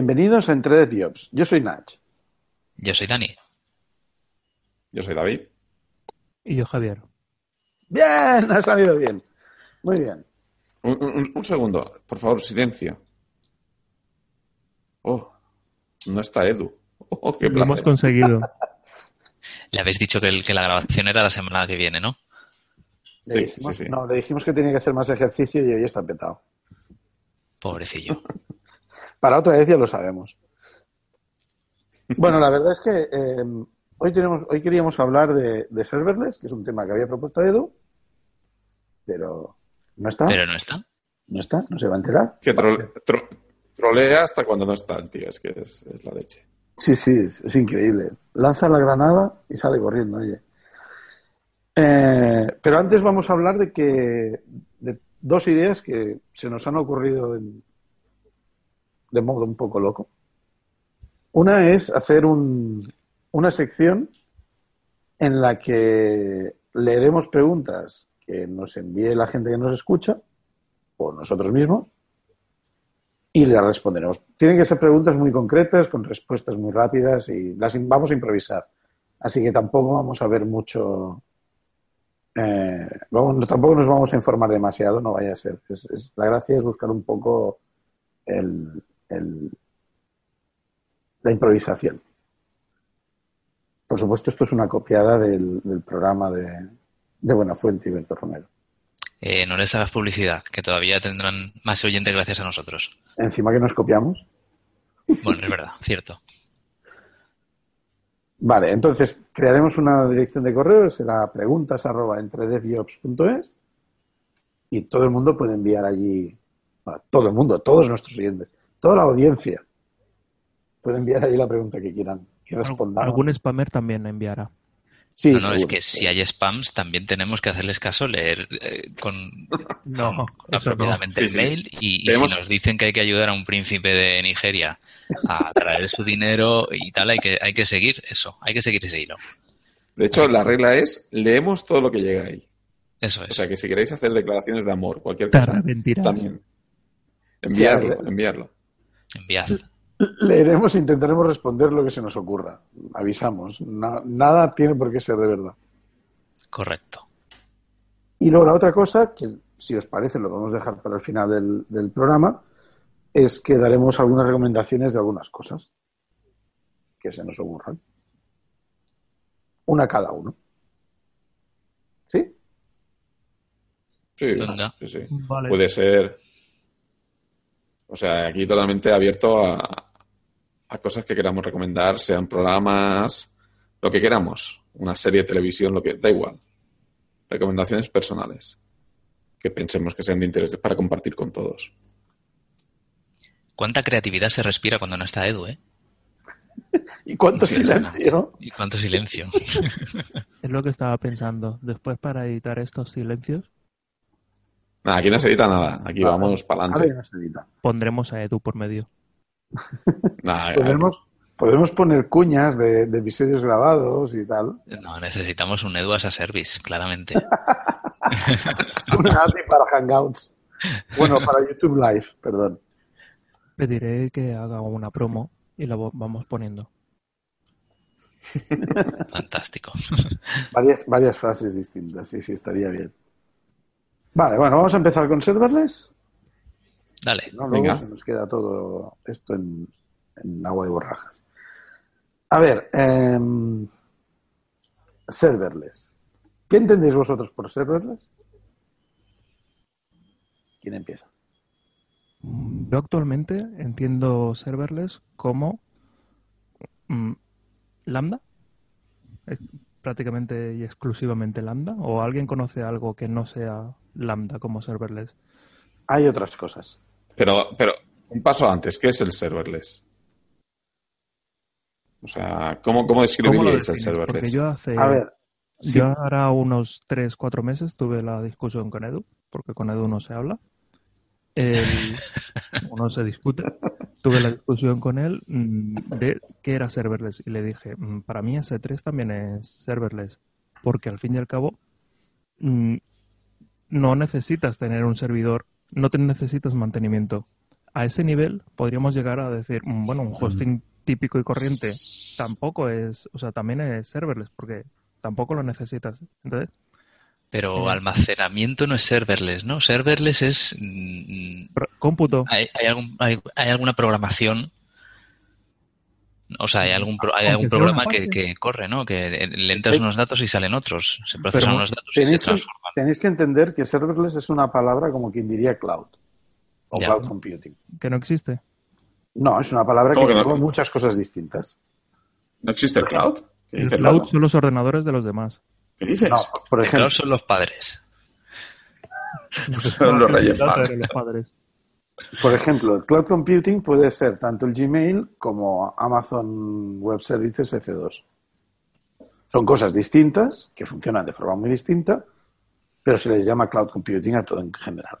Bienvenidos a Entre Jobs. Yo soy Nach. Yo soy Dani. Yo soy David. Y yo Javier. Bien, ha salido bien. Muy bien. Un, un- un segundo, por favor, silencio. Oh, no está Edu. Oh, qué Lo hemos conseguido. Le habéis dicho que, el- que la grabación era la semana que viene, ¿no? Sí, dijimos, sí, sí. No, le dijimos que tenía que hacer más ejercicio y hoy está petado. Pobrecillo. Para otra vez ya lo sabemos. Bueno, la verdad es que eh, hoy tenemos, hoy queríamos hablar de, de serverless, que es un tema que había propuesto Edu, pero no está, Pero no está. no está, no se va a enterar. Que tro- tro- trolea hasta cuando no está el tío, es que es, es la leche. Sí, sí, es, es increíble. Lanza la granada y sale corriendo, oye. Eh, pero antes vamos a hablar de que de dos ideas que se nos han ocurrido en- de modo un poco loco. Una es hacer un- una sección en la que leeremos preguntas que nos envíe la gente que nos escucha o nosotros mismos y le responderemos. Tienen que ser preguntas muy concretas, con respuestas muy rápidas y las vamos a improvisar. Así que tampoco vamos a ver mucho. eh, tampoco nos vamos a informar demasiado, no vaya a ser. Es- la gracia es buscar un poco el, el- la improvisación. Por supuesto, esto es una copiada del, del programa de, de Buenafuente y Berto Romero. Eh, no les hagas publicidad, que todavía tendrán más oyentes gracias a nosotros. Encima que nos copiamos. Bueno, es verdad, cierto. Vale, entonces crearemos una dirección de correo, será preguntas arroba entredevjobs.es y todo el mundo puede enviar allí, bueno, todo el mundo, todos nuestros oyentes, toda la audiencia puede enviar allí la pregunta que quieran que respondamos. Algún spammer también enviará. Sí, no, no, es que si hay spams también tenemos que hacerles caso, leer eh, con No, eso no. apropiadamente Sí, el sí. mail y, y si nos dicen que hay que ayudar a un príncipe de Nigeria a traer su dinero y tal, hay que, hay que seguir eso, hay que seguir ese hilo. De hecho, la regla es, leemos todo lo que llega ahí. Eso O es. sea, que si queréis hacer declaraciones de amor, cualquier cosa, también. Enviarlo, enviarlo. Enviar. Leeremos e intentaremos responder lo que se nos ocurra. Avisamos. Na- nada tiene por qué ser de verdad. Correcto. Y luego la otra cosa, que si os parece lo vamos a dejar para el final del, del programa, es que daremos algunas recomendaciones de algunas cosas que se nos ocurran. Una cada uno. ¿Sí? Sí, Venga. sí, sí. Vale. Puede ser. O sea, aquí totalmente abierto a, a cosas que queramos recomendar, sean programas, lo que queramos, una serie de televisión, lo que da igual. Recomendaciones personales que pensemos que sean de interés para compartir con todos. ¿Cuánta creatividad se respira cuando no está Edu, eh? ¿Y cuánto silencio? Y cuánto silencio. Es lo que estaba pensando. Después para editar estos silencios Nada, aquí no se edita nada, aquí vamos para adelante. no se edita. pondremos a Edu por medio. Nada, Podemos, podemos poner cuñas de, de episodios grabados y tal. No, necesitamos un Edu as a service, claramente. Una API para Hangouts. Bueno, para YouTube Live, perdón. Pediré que haga una promo y la vamos poniendo. Fantástico. Varias, varias frases distintas, sí, sí, estaría bien. Vale, bueno, vamos a empezar con serverless. Dale. ¿no? Luego Venga. se nos queda todo esto en, en agua de borrajas. A ver, em, serverless. ¿Qué entendéis vosotros por serverless? ¿Quién empieza? Yo actualmente entiendo serverless como mm, lambda, eh, prácticamente y exclusivamente lambda, o alguien conoce algo que no sea lambda como serverless. Hay otras cosas. Pero, pero, un paso antes, ¿qué es el serverless? O sea, ¿cómo, cómo ¿Cómo lo describiríais el serverless? Porque yo hace A ver, sí, yo ahora unos 3, 4 meses tuve la discusión con Edu, porque con Edu no se habla. El- uno se discute. Tuve la discusión con él mm, de qué era serverless y le dije, mm, para mí S3 también es serverless, porque al fin y al cabo mm, no necesitas tener un servidor, no te necesitas mantenimiento. a ese nivel podríamos llegar a decir, bueno, un hosting típico y corriente tampoco es, o sea, también es serverless, porque tampoco lo necesitas. Entonces, Pero almacenamiento no es serverless, ¿no? Serverless es... mm, cómputo, hay, hay algún- hay- hay alguna programación o sea hay algún pro- hay algún programa que, corre no que le entras unos datos y salen otros se procesan Pero unos datos y se que, transforman tenéis que entender que serverless es una palabra como quien diría cloud o Ya. cloud computing. que no existe. No, es una palabra que ¿Cómo que no? engloba muchas cosas distintas. ¿No existe el cloud? ¿Qué El cloud son los ordenadores de los demás. ¿Qué dices? No, por ejemplo, son los padres Son los reyes padres. por ejemplo, el cloud computing puede ser tanto el Gmail como Amazon Web Services F2. Son cosas distintas que funcionan de forma muy distinta, pero se les llama cloud computing a todo en general.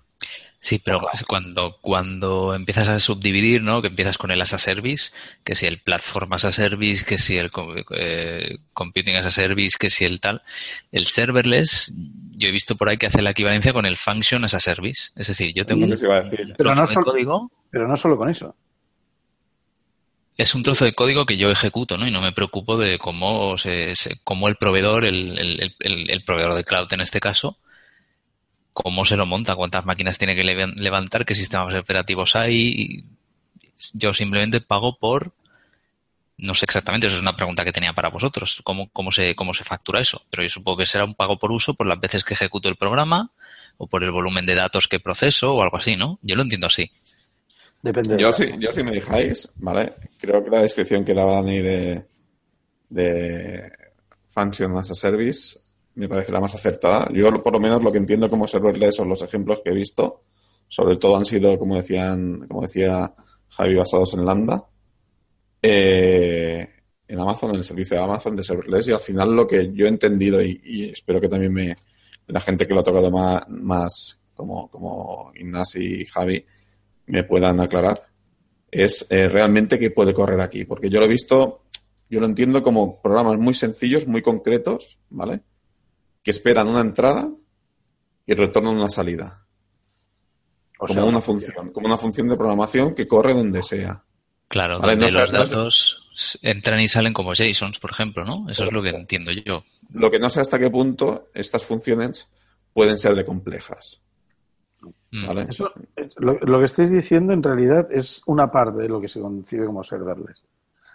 Sí pero cuando cuando empiezas a subdividir no que empiezas con el as a service que si el platform as a service que si el eh, computing as a service que si el tal el serverless yo he visto por ahí que hace la equivalencia con el function as a service es decir yo tengo un se iba a decir. Pero trozo no de solo- código Pero no solo con eso. es un trozo de código que yo ejecuto, ¿no? Y no me preocupo de cómo se, se- cómo el proveedor, el, el- el- el proveedor de cloud en este caso, cómo se lo monta, cuántas máquinas tiene que levan- levantar, qué sistemas operativos hay. Yo simplemente pago por, no sé exactamente, eso es una pregunta que tenía para vosotros, cómo, cómo se, cómo se factura eso. Pero yo supongo que será un pago por uso por las veces que ejecuto el programa o por el volumen de datos que proceso o algo así, ¿no? Yo lo entiendo así. Depende. Yo de sí, yo si me dejáis, ¿vale? Creo que la descripción que daba Dani de, de Function as a Service me parece la más acertada. Yo, por lo menos, lo que entiendo como serverless son los ejemplos que he visto. Sobre todo han sido, como decían, como decía Javi, basados en Lambda. Eh, en Amazon, en el servicio de Amazon de serverless. Y al final lo que yo he entendido, y, espero que también me, la gente que lo ha tocado más, más como, como Ignasi y Javi, me puedan aclarar, es eh, realmente qué puede correr aquí. Porque yo lo he visto, yo lo entiendo como programas muy sencillos, muy concretos, ¿vale? Que esperan una entrada y retornan una salida. O como sea, una función, como una función de programación que corre donde sea. Claro, Vale, donde no los datos entran y salen como JSONs, por ejemplo, ¿no? Eso es lo que entiendo yo. Lo que no sé hasta qué punto estas funciones pueden ser de complejas. Mm. ¿vale? Eso, lo, lo que estáis diciendo en realidad es una parte de lo que se concibe como serverless.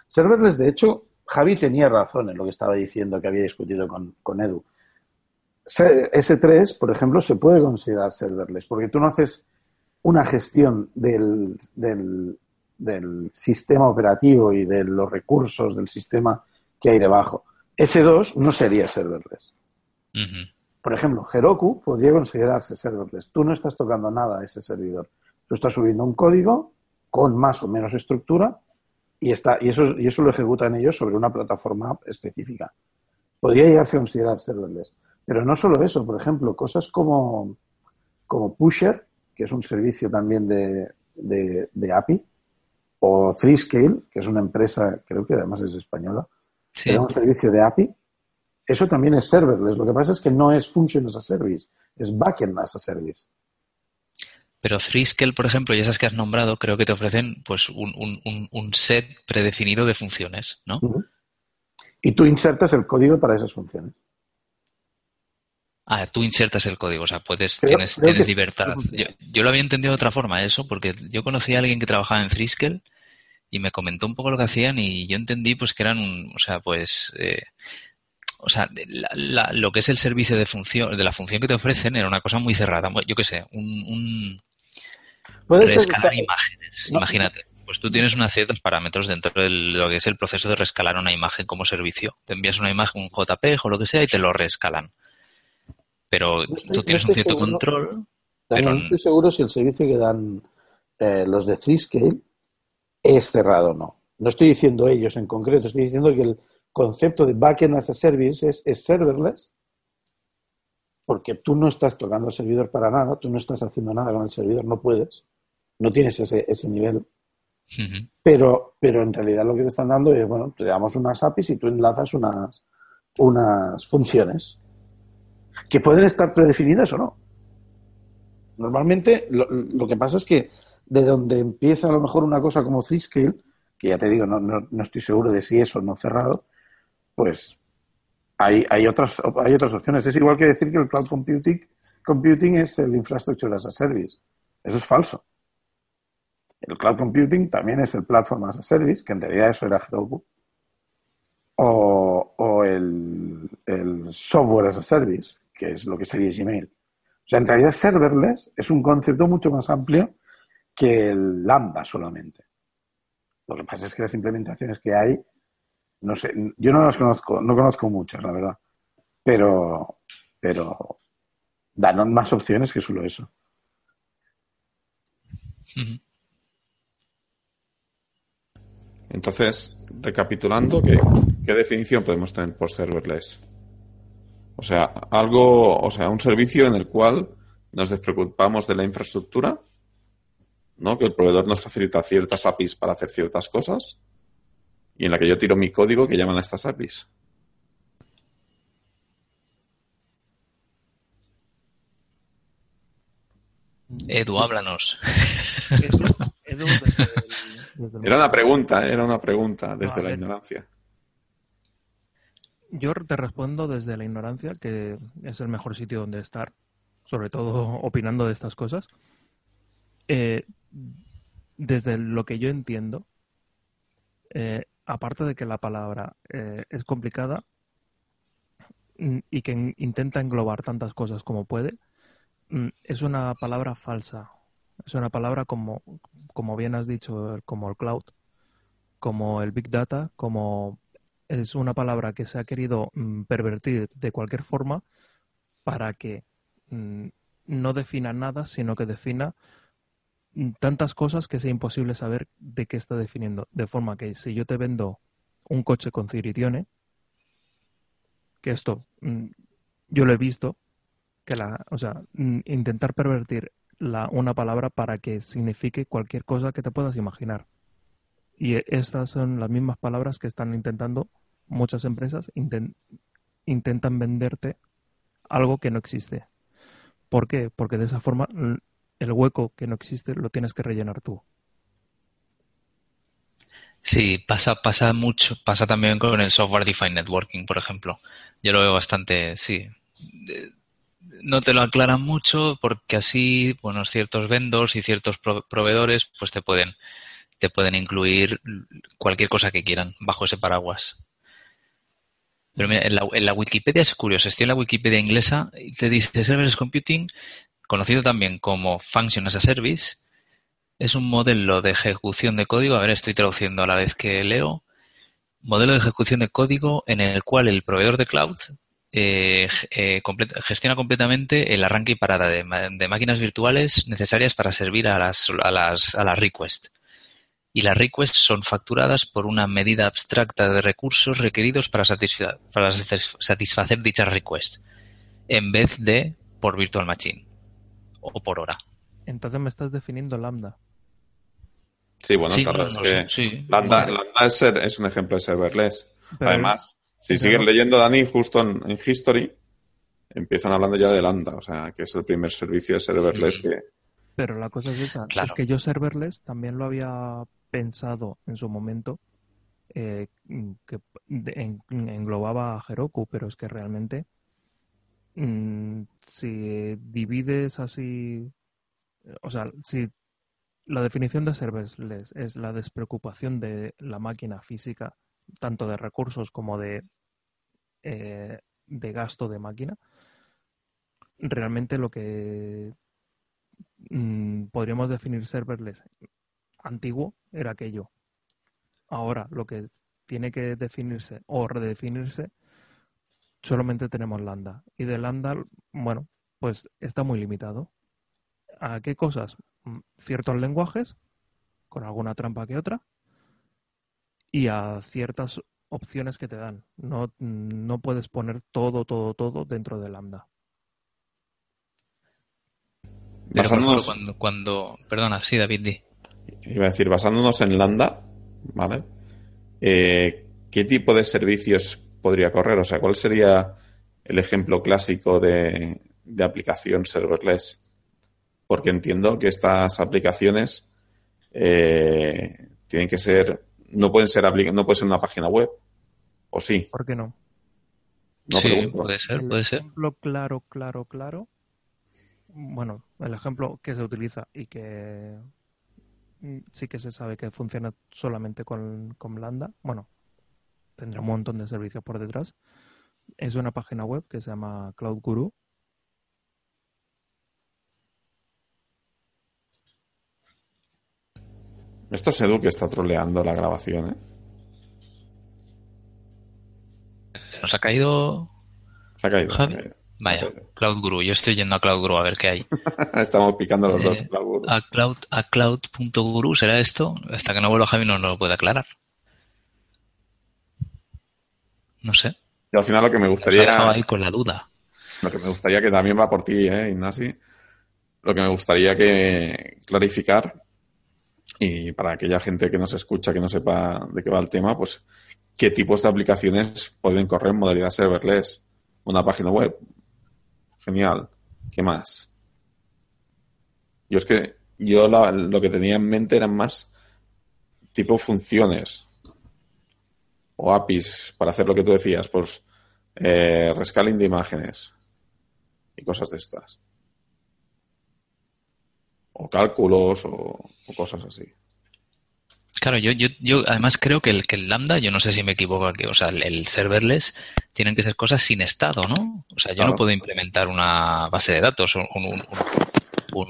Serverless, de hecho, Javi tenía razón en lo que estaba diciendo que había discutido con, con Edu. Se- S3, por ejemplo, se puede considerar serverless porque tú no haces una gestión del, del, del sistema operativo y de los recursos del sistema que hay debajo. S2 no sería serverless. Por ejemplo, Heroku podría considerarse serverless. Tú no estás tocando nada a ese servidor. Tú estás subiendo un código con más o menos estructura y, está, y, eso, y eso lo ejecutan ellos sobre una plataforma específica. Podría llegarse a considerar serverless. Pero no solo eso, por ejemplo, cosas como, como Pusher, que es un servicio también de, de, de API, o Threescale, que es una empresa, creo que además es española, Sí. que da un servicio de API, eso también es serverless. Lo que pasa es que no es function as a service, es backend as a service. Pero Threescale, por ejemplo, y esas que has nombrado, creo que te ofrecen pues un, un- un- un set predefinido de funciones, ¿no? Y tú insertas el código para esas funciones. Ah, tú insertas el código, o sea, puedes, Creo- tienes, creo tienes sí, libertad. Yo, yo lo había entendido de otra forma eso, porque yo conocí a alguien que trabajaba en Threescale y me comentó un poco lo que hacían y yo entendí pues que eran un, o sea, pues, eh, o sea, la- la- lo que es el servicio de función, de la función que te ofrecen era una cosa muy cerrada, yo qué sé, un, un rescalar imágenes, No. imagínate. Pues tú tienes unos ciertos parámetros dentro de lo que es el proceso de rescalar una imagen como servicio. Te envías una imagen, un JPEG o lo que sea y te lo rescalan. Pero estoy- tú tienes un cierto seguro. control. Pero- no estoy seguro si el servicio que dan eh, los de Threescale es cerrado o no. No estoy diciendo ellos en concreto, estoy diciendo que el concepto de backend as a service es, es serverless porque tú no estás tocando el servidor para nada, tú no estás haciendo nada con el servidor, no puedes, no tienes ese, ese nivel, pero, pero en realidad lo que te están dando es, bueno, te damos unas APIs y tú enlazas unas, unas funciones que pueden estar predefinidas o no. Normalmente lo, que pasa es que de donde empieza a lo mejor una cosa como Zscaler, que ya te digo, no, no, no estoy seguro de si es o no cerrado, pues hay, hay, otras, hay otras opciones. Es igual que decir que el cloud computing, computing es el infrastructure as a service. Eso es falso. El cloud computing también es el platform as a service, que en realidad eso era Heroku. O, o el, el software as a service, que es lo que sería Gmail. O sea, en realidad serverless es un concepto mucho más amplio que el lambda solamente. Lo que pasa es que las implementaciones que hay, no sé, yo no las conozco, no conozco muchas, la verdad, pero, pero dan más opciones que solo eso. Entonces, recapitulando, ¿qué, ¿qué definición podemos tener por serverless? O sea, algo, o sea, un servicio en el cual nos despreocupamos de la infraestructura, ¿no? Que el proveedor nos facilita ciertas APIs para hacer ciertas cosas y en la que yo tiro mi código que llaman a estas APIs. Edu, háblanos. Edu, desde el- desde el- Era una pregunta, era una pregunta desde A la ignorancia. Yo te respondo desde la ignorancia, que es el mejor sitio donde estar, sobre todo opinando de estas cosas. Eh, desde lo que yo entiendo, eh, aparte de que la palabra eh, es complicada mm, y que en- intenta englobar tantas cosas como puede, mm, es una palabra falsa. Es una palabra como, como bien has dicho, como el cloud, como el big data, como es una palabra que se ha querido mm, pervertir de cualquier forma para que mm, no defina nada, sino que defina mm, tantas cosas que sea imposible saber de qué está definiendo. De forma que si yo te vendo un coche con ciritione, que esto yo lo he visto, que la, o sea, intentar pervertir la, una palabra para que signifique cualquier cosa que te puedas imaginar. Y eh, estas son las mismas palabras que están intentando muchas empresas, inten- intentan venderte algo que no existe. ¿Por qué? Porque de esa forma el hueco que no existe lo tienes que rellenar tú. Sí, pasa, pasa mucho, pasa también con el software defined networking, por ejemplo. Yo lo veo bastante, sí. No te lo aclaran mucho porque así, bueno, ciertos vendors y ciertos pro- proveedores, pues te pueden, te pueden incluir cualquier cosa que quieran bajo ese paraguas. Pero mira, en la, en la Wikipedia es curioso, estoy en la Wikipedia inglesa y te dice Serverless Computing, conocido también como Function as a Service, es un modelo de ejecución de código, a ver, estoy traduciendo a la vez que leo, modelo de ejecución de código en el cual el proveedor de cloud eh, eh, gestiona completamente el arranque y parada de máquinas virtuales necesarias para servir a las, a las, a las requests. Y las requests son facturadas por una medida abstracta de recursos requeridos para, satisfa- para satis- satisfacer dichas requests, en vez de por virtual machine o por hora. Entonces me estás definiendo lambda. Sí, bueno, Sí, claro, no, es no que sí. Lambda, Bueno. Lambda es, ser- es un ejemplo de serverless. Pero- Además, si pero siguen leyendo Dani, justo en, en History, empiezan hablando ya de Lambda, o sea, que es el primer servicio de serverless que... Pero la cosa es esa, Claro. es que yo serverless también lo había pensado en su momento eh, que de- en- englobaba a Heroku, pero es que realmente mm, si divides así, o sea, si la definición de serverless es la despreocupación de la máquina física, tanto de recursos como de, eh, de gasto de máquina, realmente lo que mm, podríamos definir serverless antiguo era aquello. Ahora lo que tiene que definirse o redefinirse, solamente tenemos lambda. Y de lambda, bueno, pues está muy limitado. ¿A qué cosas? Mm, Ciertos lenguajes, con alguna trampa que otra, y a ciertas opciones que te dan. No, no puedes poner todo, todo, todo dentro de lambda. Pero, por ejemplo, Basándonos, cuando, cuando, perdona, sí, David, di. Iba a decir, basándonos en Lambda, ¿vale? Eh, ¿Qué tipo de servicios podría correr? O sea, ¿cuál sería el ejemplo clásico de, de aplicación serverless? Porque entiendo que estas aplicaciones eh, tienen que ser, no pueden ser no puede ser una página web, ¿o sí? ¿Por qué no? No sí, pregunto. puede ser, puede ser. ejemplo claro, claro, claro. Bueno, el ejemplo que se utiliza y que sí que se sabe que funciona solamente con, con Lambda. Bueno, tendrá un montón de servicios por detrás. Es una página web que se llama Cloud Guru. Esto es Edu que está troleando la grabación, ¿eh? Se nos ha caído. Se ha caído. se ha caído. Vaya, Cloud Guru. Yo estoy yendo a Cloud Guru a ver qué hay. Estamos picando los dos. Eh, Cloud. A cloud a cloud.guru será esto. Hasta que no vuelva Javi no nos lo puede aclarar. No sé. Y al final lo que me Nos ha gustaría, ahí con la duda. lo que me gustaría que también va por ti, ¿eh, Ignasi? Lo que me gustaría que clarificar y para aquella gente que nos escucha que no sepa de qué va el tema, pues qué tipos de aplicaciones pueden correr en modalidad serverless. Una página web. Genial. ¿Qué más? Yo es que yo la- lo que tenía en mente eran más tipo funciones o APIs para hacer lo que tú decías, pues eh, rescaling de imágenes y cosas de estas. O cálculos o, o cosas así. Claro, yo, yo, yo además creo que el, que el Lambda, yo no sé si me equivoco aquí, o sea, el, el serverless tienen que ser cosas sin estado, ¿no? O sea, yo Claro. no puedo implementar una base de datos, un, un, un,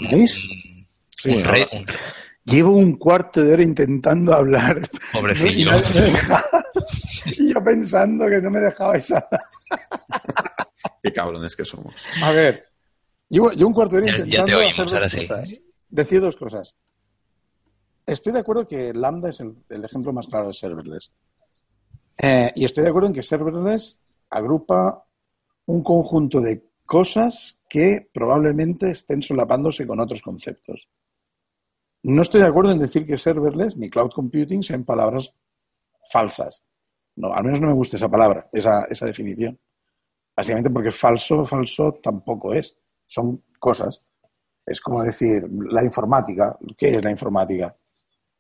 un- re- Llevo un cuarto de hora intentando hablar. pobrecillo. Y yo pensando que no me dejabais hablar. Qué cabrones que somos. A ver, llevo, llevo un cuarto de hora Ya- ya intentando te oímos, hacer dos ahora sí. cosas. Decir dos cosas. Estoy de acuerdo que Lambda es el, ejemplo más claro de serverless. Eh, y estoy de acuerdo en que serverless agrupa un conjunto de cosas que probablemente estén solapándose con otros conceptos. No estoy de acuerdo en decir que serverless ni cloud computing sean palabras falsas. No, al menos no me gusta esa palabra, esa, esa definición. Básicamente porque falso, falso tampoco es. Son cosas. Es como decir, la informática. ¿Qué es la informática?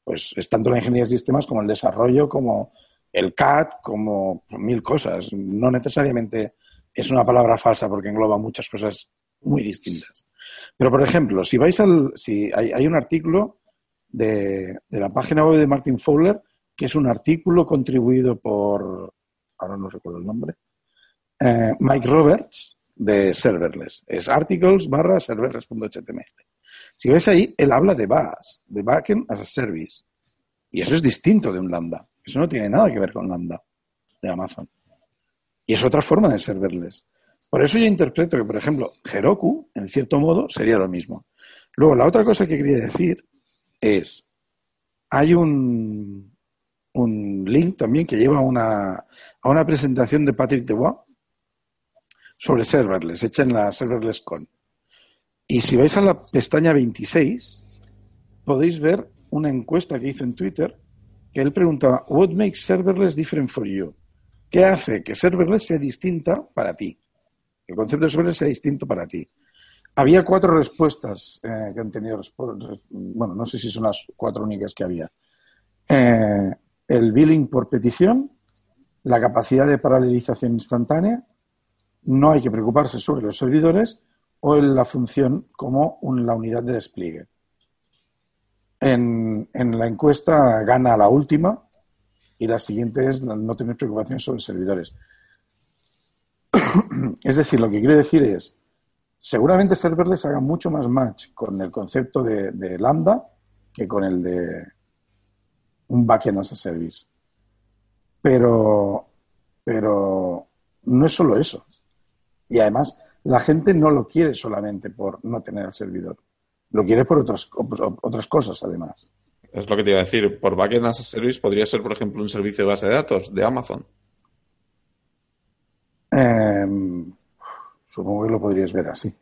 Pues es tanto la ingeniería de sistemas como el desarrollo, como el CAD, como mil cosas. No necesariamente es una palabra falsa porque engloba muchas cosas muy distintas. Pero, por ejemplo, si vais al. Si hay, hay un artículo de, de la página web de Martin Fowler, que es un artículo contribuido por. Ahora no recuerdo el nombre. eh, Mike Roberts de serverless. Es articles barra serverless.html. Si ves ahí, él habla de BAS, de Backend as a Service. Y eso es distinto de un Lambda. Eso no tiene nada que ver con Lambda de Amazon. Y es otra forma de serverless. Por eso yo interpreto que, por ejemplo, Heroku, en cierto modo, sería lo mismo. Luego, la otra cosa que quería decir es, hay un, un link también que lleva una, a una presentación de Patrick Debois sobre serverless, hecha en la Serverless Con. Y si vais a la pestaña 26, podéis ver una encuesta que hizo en Twitter que él preguntaba, What makes serverless different for you? ¿Qué hace que serverless sea distinta para ti? El concepto de serverless sea distinto para ti. Había cuatro respuestas eh, que han tenido, bueno, no sé si son las cuatro únicas que había. Eh, el billing por petición, la capacidad de paralelización instantánea, no hay que preocuparse sobre los servidores o en la función como un- la unidad de despliegue. En, en la encuesta gana la última y la siguiente es no tener preocupaciones sobre servidores. es decir, lo que quiero decir es, seguramente serverless haga mucho más match con el concepto de, de Lambda que con el de un backend as a service. Pero, pero no es solo eso. Y además, la gente no lo quiere solamente por no tener el servidor. Lo quiere por otras, otras cosas, además. Es lo que te iba a decir. Por Backend as a Service podría ser, por ejemplo, un servicio de base de datos de Amazon. Eh, supongo que lo podrías ver así.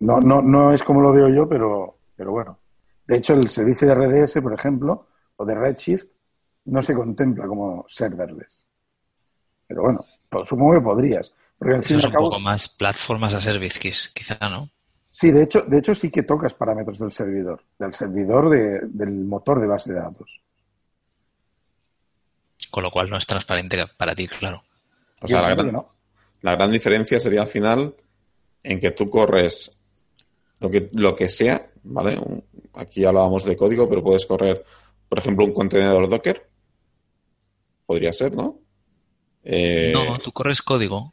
No, no, no es como lo veo yo, pero, pero bueno. De hecho, el servicio de RDS, por ejemplo, o de Redshift, no se contempla como serverless. Pero bueno, pues supongo que podrías. Porque al fin y un cabo, poco más plataformas a service, quiz- quizá, ¿no? Sí, de hecho, de hecho sí que tocas parámetros del servidor, del servidor de- del motor de base de datos. Con lo cual no es transparente para ti, claro. O sea, la gran, no. la gran diferencia sería al final en que tú corres lo que, lo que sea, ¿vale? Un- Aquí hablábamos de código, pero puedes correr, por ejemplo, un contenedor Docker. Podría ser, ¿no? Eh, No, tú corres código.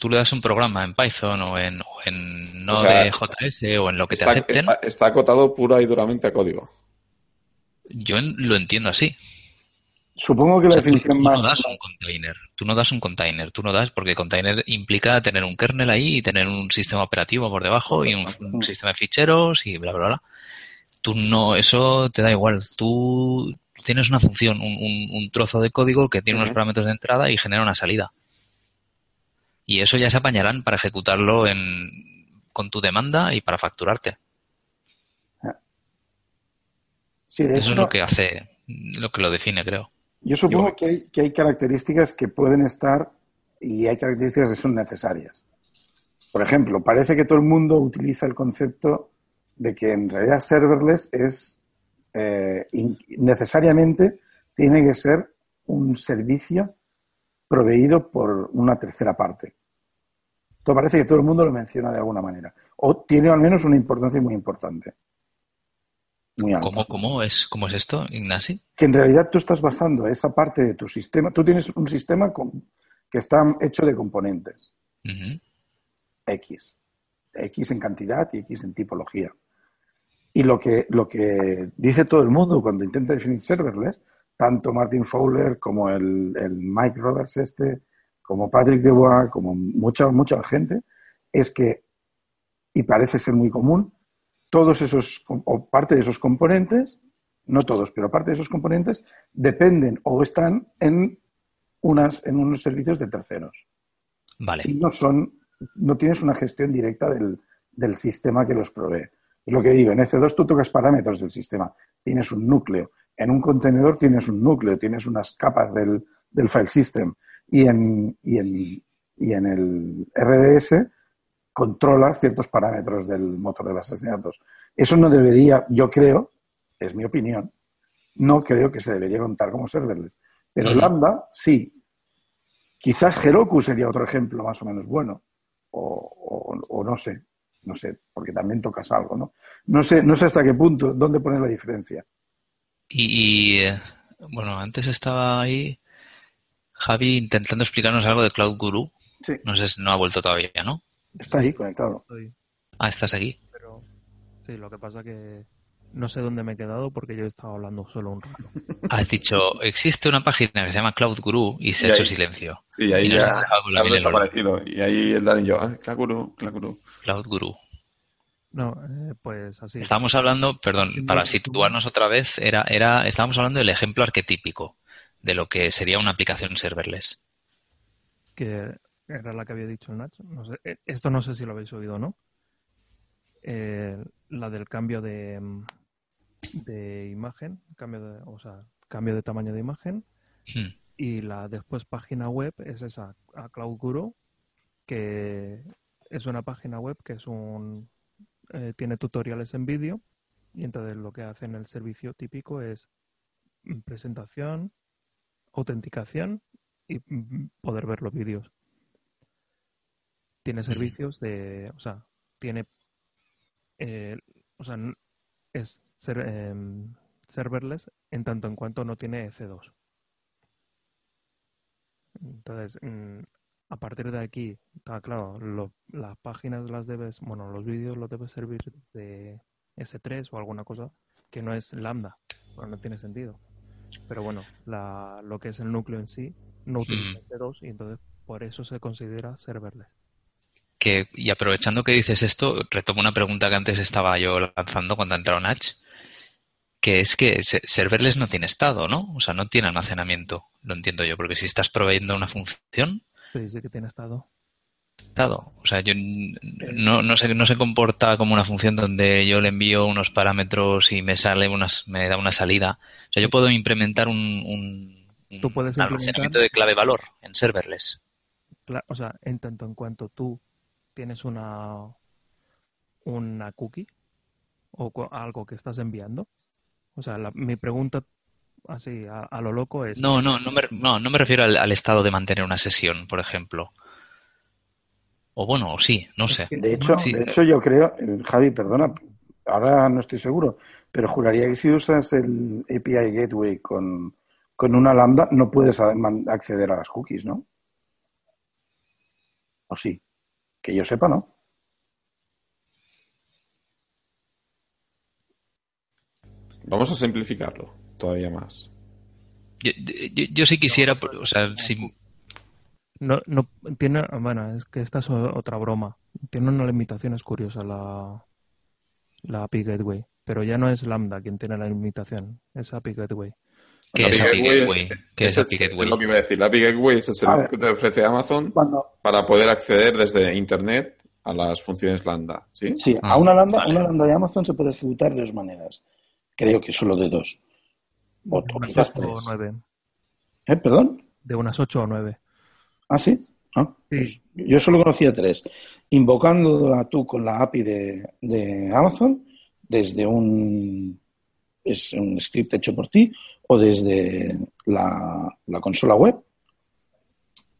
Tú le das un programa en Python o en, o en O sea, Node.js o en lo que te está, acepten. está- está acotado pura y duramente a código. Yo en- lo entiendo así. Supongo que O la sea, tú, definición tú más... no das un container. Tú no das un container. Tú no das porque container implica tener un kernel ahí y tener un sistema operativo por debajo y un, un sistema de ficheros y bla, bla, bla. Tú no, eso te da igual. Tú tienes una función, un, un- un trozo de código que tiene unos parámetros de entrada y genera una salida. Y eso ya se apañarán para ejecutarlo en, con tu demanda y para facturarte. Sí, de Eso hecho, es lo que hace, lo que lo define, creo. yo supongo que hay, que hay características que pueden estar y hay características que son necesarias. Por ejemplo, parece que todo el mundo utiliza el concepto de que en realidad serverless es eh, in- necesariamente tiene que ser un servicio proveído por una tercera parte. Todo parece que todo el mundo lo menciona de alguna manera. O tiene al menos una importancia muy importante. Muy alta. ¿Cómo, cómo, es, ¿Cómo es esto, Ignasi? que en realidad tú estás basando esa parte de tu sistema. Tú tienes un sistema con- que está hecho de componentes. X. X en cantidad y X en tipología. Y lo que, lo que dice todo el mundo cuando intenta definir serverless, tanto Martin Fowler como el, el Mike Roberts este, como Patrick Debois, como mucha, mucha gente, es que, y parece ser muy común, todos esos, o parte de esos componentes, no todos, pero parte de esos componentes, dependen o están en, unas, en unos servicios de terceros Vale. y no son, no tienes una gestión directa del, del sistema que los provee. Es lo que digo, en EC2 tú tocas parámetros del sistema, tienes un núcleo, en un contenedor tienes un núcleo, tienes unas capas del, del file system y en, y, en, y en el RDS controlas ciertos parámetros del motor de bases de datos. Eso no debería, yo creo, es mi opinión, no creo que se debería contar como serverless. Pero. Lambda sí, Quizás Heroku sería otro ejemplo más o menos bueno. O, o- o no sé, no sé, porque también tocas algo, ¿no? No sé, no sé hasta qué punto, dónde poner la diferencia. Y, y, eh, bueno, antes estaba ahí Javi intentando explicarnos algo de Cloud Guru. Sí. No sé si no ha vuelto todavía, ¿no? Está ahí conectado. Estoy- Ah, estás aquí. pero sí, lo que pasa que no sé dónde me he quedado porque yo he estado hablando solo un rato. Has dicho, existe una página que se llama Cloud Guru y se ha hecho ahí- silencio. Sí, ahí Y ya olor. desaparecido. Y ahí el Dan y yo, ah, Clacuru, Clacuru. Cloud Guru. No, eh, pues así. Estábamos hablando, perdón, para no, situarnos otra vez, era, era, estábamos hablando del ejemplo arquetípico de lo que sería una aplicación serverless. que era la que había dicho Nach. No sé, eh, esto no sé si lo habéis oído o no. Eh, la del cambio de, mm, de imagen, cambio de, o sea, cambio de tamaño de imagen. Hmm. Y la después página web es esa, a Cloud Guru, que es una página web que es un eh, tiene tutoriales en vídeo y entonces lo que hace en el servicio típico es presentación, autenticación y mm, poder ver los vídeos. Tiene servicios de, o sea, tiene, eh, o sea, es ser, em, serverless en tanto en cuanto no tiene EC2. Entonces, mm, a partir de aquí, está claro, lo- las páginas las debes, bueno, los vídeos los debes servir de S3 o alguna cosa que no es lambda, bueno, no tiene sentido. Pero bueno, la, lo que es el núcleo en sí no utiliza Mm. EC2 y entonces por eso se considera serverless. Que, y aprovechando que dices esto, retomo una pregunta que antes estaba yo lanzando cuando ha entrado Nach, que es que se- serverless no tiene estado, ¿no? O sea, no tiene almacenamiento, lo entiendo yo, porque si estás proveyendo una función, Sí, sí que tiene estado. Estado. O sea, yo no, no, se, no se comporta como una función donde yo le envío unos parámetros y me sale unas, me da una salida. O sea, yo puedo implementar un, un, un Tú puedes almacenamiento implementar- de clave valor en serverless. O sea, en tanto en cuanto tú tienes una un una cookie o algo que estás enviando? O sea, la- mi pregunta así a, a lo loco es... No, no, no me, no, no me refiero al, al estado de mantener una sesión, por ejemplo. O bueno, o sí, no sé. De hecho, Sí, de hecho yo creo, eh, Javi, perdona, ahora no estoy seguro, pero juraría que si usas el API Gateway con, con una lambda no puedes acceder a las cookies, ¿no? ¿O sí? Que yo sepa, ¿no? Vamos a simplificarlo todavía más. Yo, yo, yo sí quisiera, o sea, si, No, no, tiene, bueno, es que esta es otra broma. Tiene una limitación, es curiosa la, la API Gateway, pero ya no es Lambda quien tiene la limitación, es API Gateway. ¿qué La es API Gateway? ¿Qué es el- API Gateway? lo que iba a decir. La API Gateway es el A servicio que te ofrece Amazon para poder acceder desde Internet a las funciones Lambda. ¿Sí? sí, a Ah, una lambda, vale. una lambda de Amazon se puede ejecutar de dos maneras. Creo que solo de dos. O, De o unas quizás ocho o nueve. ¿Eh? ¿Perdón? De unas 8 o 9. ¿Ah, sí? Ah, pues yo solo conocía tres. Invocándola tú con la API de, de Amazon desde un, es un script hecho por ti o desde la, la consola web,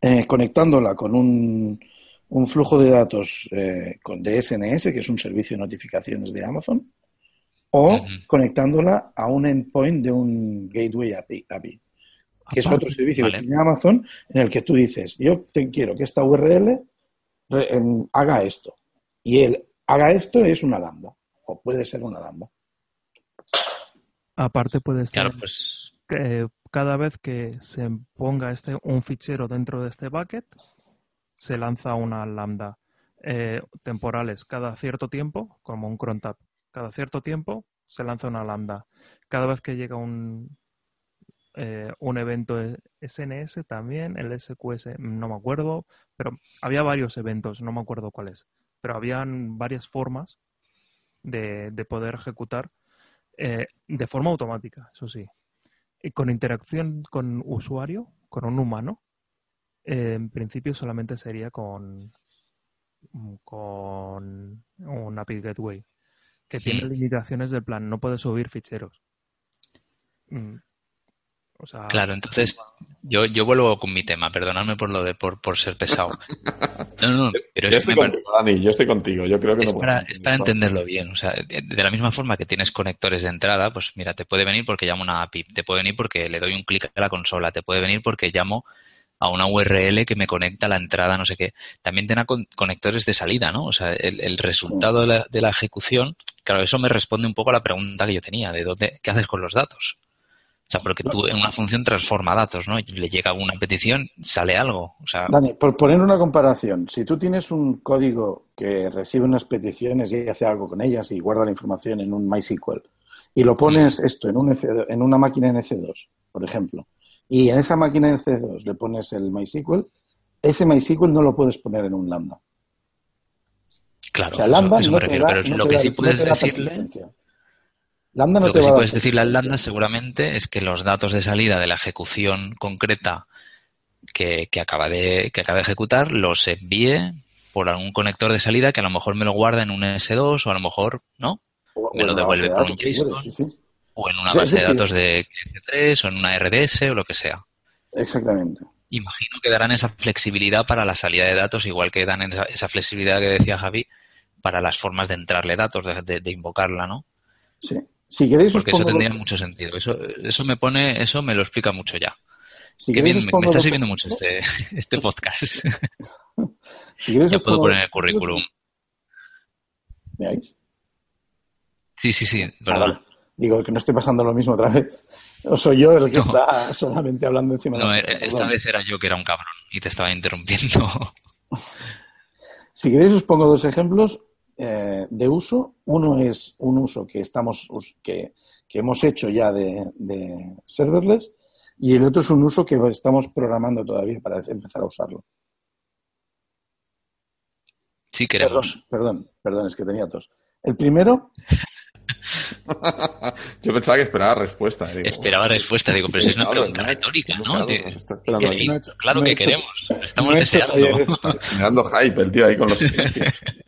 eh, conectándola con un, un flujo de datos eh, con de SNS, que es un servicio de notificaciones de Amazon, o conectándola a un endpoint de un gateway API. API que es otro servicio vale. que tiene Amazon en el que tú dices, yo te quiero que esta URL em, haga esto. Y él haga esto es una lambda, o puede ser una lambda. Aparte puede ser Claro, pues que cada vez que se ponga este, un fichero dentro de este bucket, se lanza una lambda eh, temporales cada cierto tiempo, como un cron tab. Cada cierto tiempo se lanza una lambda. Cada vez que llega un, eh, un evento SNS también, el SQS, no me acuerdo, pero había varios eventos, no me acuerdo cuáles, pero habían varias formas de, de poder ejecutar eh, de forma automática, eso sí. Y con interacción con usuario, con un humano, eh, en principio solamente sería con, con un API Gateway, que tiene limitaciones del plan, no puede subir ficheros. Mm. O sea, claro, entonces yo, yo vuelvo con mi tema, perdonadme por lo de por, por ser pesado. No, no, pero Yo es, estoy contigo, Dani, yo estoy contigo. Yo creo que es no para, podemos- es para entenderlo bien. O sea, de, de la misma forma que tienes conectores de entrada, pues mira, te puede venir porque llamo una API, te puede venir porque le doy un clic a la consola, te puede venir porque llamo a una URL que me conecta a la entrada, no sé qué. También tenga con- conectores de salida, ¿no? O sea, el, el resultado de la, de la ejecución, claro, eso me responde un poco a la pregunta que yo tenía, de dónde, ¿qué haces con los datos? O sea, porque tú en una función transforma datos, ¿no? Le llega una petición, sale algo. O sea, Dani, por poner una comparación, si tú tienes un código que recibe unas peticiones y hace algo con ellas y guarda la información en un MySQL y lo pones esto en, un EC2 en una máquina NC2, por ejemplo, y en esa máquina NC2 le pones el MySQL, ese MySQL no lo puedes poner en un Lambda. claro, O sea, eso- Lambda eso, no me refiero. da- pero no lo que da- sí puedes decirle. Lambda no lo que sí puedes decirle al. Lambda seguramente es que los datos de salida de la ejecución concreta que, que acaba de, que acaba de ejecutar los envíe por algún conector de salida que a lo mejor me lo guarda en un S2 o a lo mejor, ¿no? O- me o lo devuelve de por un quieres, JSON. sí, sí. O en una Sí, base de datos de S3 o en una RDS o lo que sea. Exactamente. Imagino que darán esa flexibilidad para la salida de datos, igual que dan esa, esa flexibilidad que decía Javi para las formas de entrarle datos, de, de- de invocarla, ¿no? Sí. Si queréis, os Porque eso tendría mucho sentido. Eso, eso me pone, eso me lo explica mucho ya. si Qué bien, me, me está sirviendo mucho este, este podcast. Si queréis ya os puedo pongo poner en el currículum. ¿Veáis? Sí, sí, sí, Ah, perdón. Digo que no estoy pasando lo mismo otra vez. O soy yo el que No. está solamente hablando encima No, de eh, la esta vez era yo que era un cabrón y te estaba interrumpiendo. Si queréis os pongo dos ejemplos eh, de uso. Uno es un uso que estamos us- que, que hemos hecho ya de, de serverless y el otro es un uso que estamos programando todavía para empezar a usarlo. Sí Perdón, queremos. perdón, perdón, es que tenía tos. El primero, Yo pensaba que esperaba respuesta. eh, digo, Esperaba respuesta, digo, pero es una pregunta ¿no? retórica, ¿no? Claro, que claro queremos, estamos deseando. Generando hype el tío ahí con los.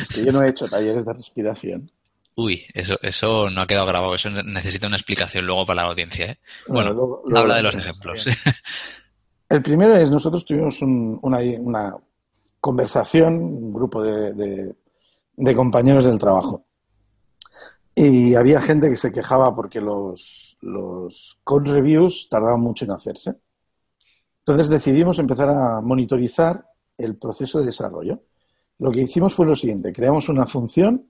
Es que yo no he hecho talleres de respiración. Uy, eso, eso no ha quedado grabado. Eso necesita una explicación luego para la audiencia. ¿eh? Bueno, luego- luego- habla de los ejemplos. El primero es, nosotros tuvimos un- una, una conversación, un grupo de, de- de compañeros del trabajo. Y había gente que se quejaba porque los, los code reviews tardaban mucho en hacerse. Entonces decidimos empezar a monitorizar el proceso de desarrollo. Lo que hicimos fue lo siguiente, creamos una función,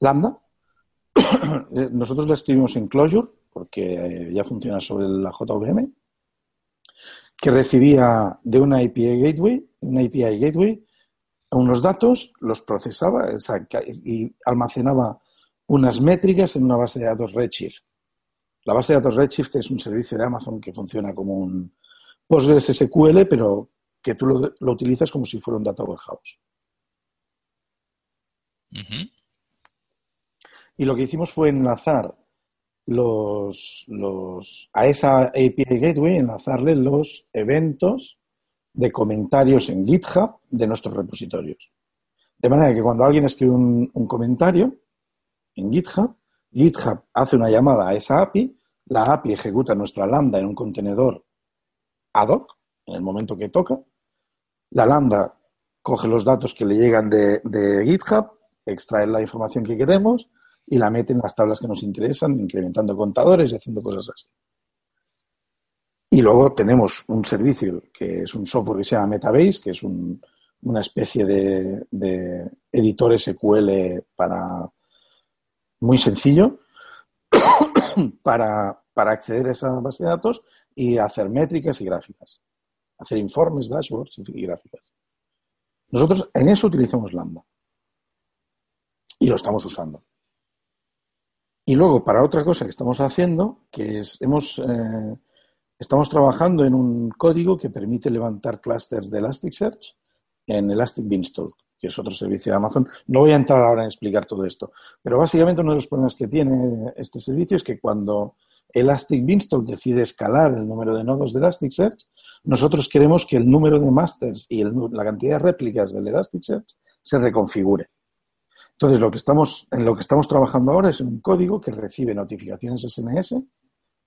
lambda, nosotros la escribimos en Clojure, porque eh, ya funciona sobre la JVM, que recibía de una API Gateway, una API Gateway, unos datos, los procesaba y almacenaba unas métricas en una base de datos Redshift. La base de datos Redshift es un servicio de Amazon que funciona como un Postgres SQL, pero que tú lo utilizas como si fuera un data warehouse. Y lo que hicimos fue enlazar los, los, a esa API Gateway, enlazarle los eventos de comentarios en GitHub de nuestros repositorios. De manera que cuando alguien escribe un, comentario en GitHub, GitHub hace una llamada a esa API, la API ejecuta nuestra lambda en un contenedor ad hoc, en el momento que toca, la lambda coge los datos que le llegan de GitHub, extrae la información que queremos y la mete en las tablas que nos interesan, incrementando contadores y haciendo cosas así. Y luego tenemos un servicio que es un software que se llama Metabase, que es un- una especie de, de editor SQL para muy sencillo para, para acceder a esa base de datos y hacer métricas y gráficas. Hacer informes, dashboards y gráficas. Nosotros en eso utilizamos Lambda. Y lo estamos usando. Y luego, para otra cosa que estamos haciendo, que es, hemos, eh, estamos trabajando en un código que permite levantar clusters de Elasticsearch en Elastic Beanstalk, que es otro servicio de Amazon. No voy a entrar ahora en explicar todo esto, pero básicamente uno de los problemas que tiene este servicio es que cuando Elastic Beanstalk decide escalar el número de nodos de Elasticsearch, nosotros queremos que el número de masters y la cantidad de réplicas del Elasticsearch se reconfigure. Entonces, lo que estamos, en lo que estamos trabajando ahora es un código que recibe notificaciones SMS.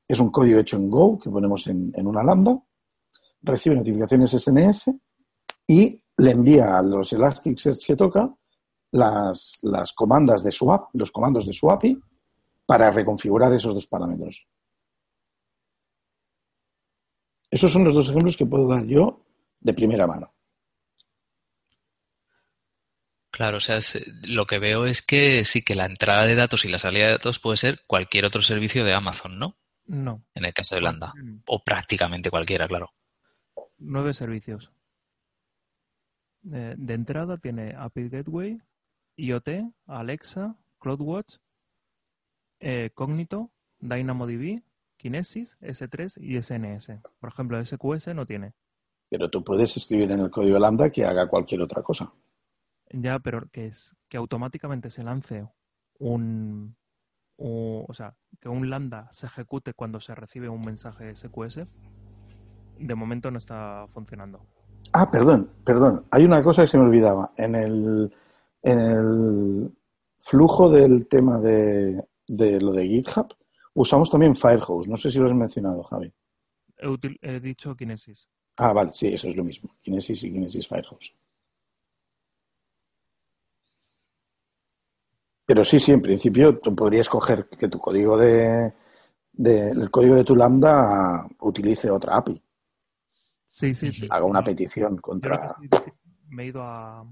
Es un código hecho en Go que ponemos en, una lambda. Recibe notificaciones SMS y le envía a los Elasticsearch que toca las, las comandas de su los comandos de su API para reconfigurar esos dos parámetros. Esos son los dos ejemplos que puedo dar yo de primera mano. Claro, o sea, es- lo que veo es que sí que la entrada de datos y la salida de datos puede ser cualquier otro servicio de Amazon, ¿no? No. En el caso de Lambda. Mm, O prácticamente cualquiera, claro. Nueve servicios. De, de entrada tiene API Gateway, IoT, Alexa, CloudWatch, eh, Cognito, DynamoDB, Kinesis, S3 y SNS. Por ejemplo, SQS no tiene. Pero tú puedes escribir en el código lambda que haga cualquier otra cosa. Ya, pero que es que automáticamente se lance un, o sea, que un lambda se ejecute cuando se recibe un mensaje SQS, de momento no está funcionando. Ah, perdón, perdón. Hay una cosa que se me olvidaba. En el, en el flujo del tema de, de lo de GitHub, usamos también Firehose. No sé si lo has mencionado, Javi. He, he dicho Kinesis. Ah, vale, sí, eso es lo mismo. Kinesis y Kinesis Firehose. Pero sí, sí, en principio tú podrías coger que tu código de, de- el código de tu lambda utilice otra API, Sí, sí. sí. haga una petición contra. me he ido a,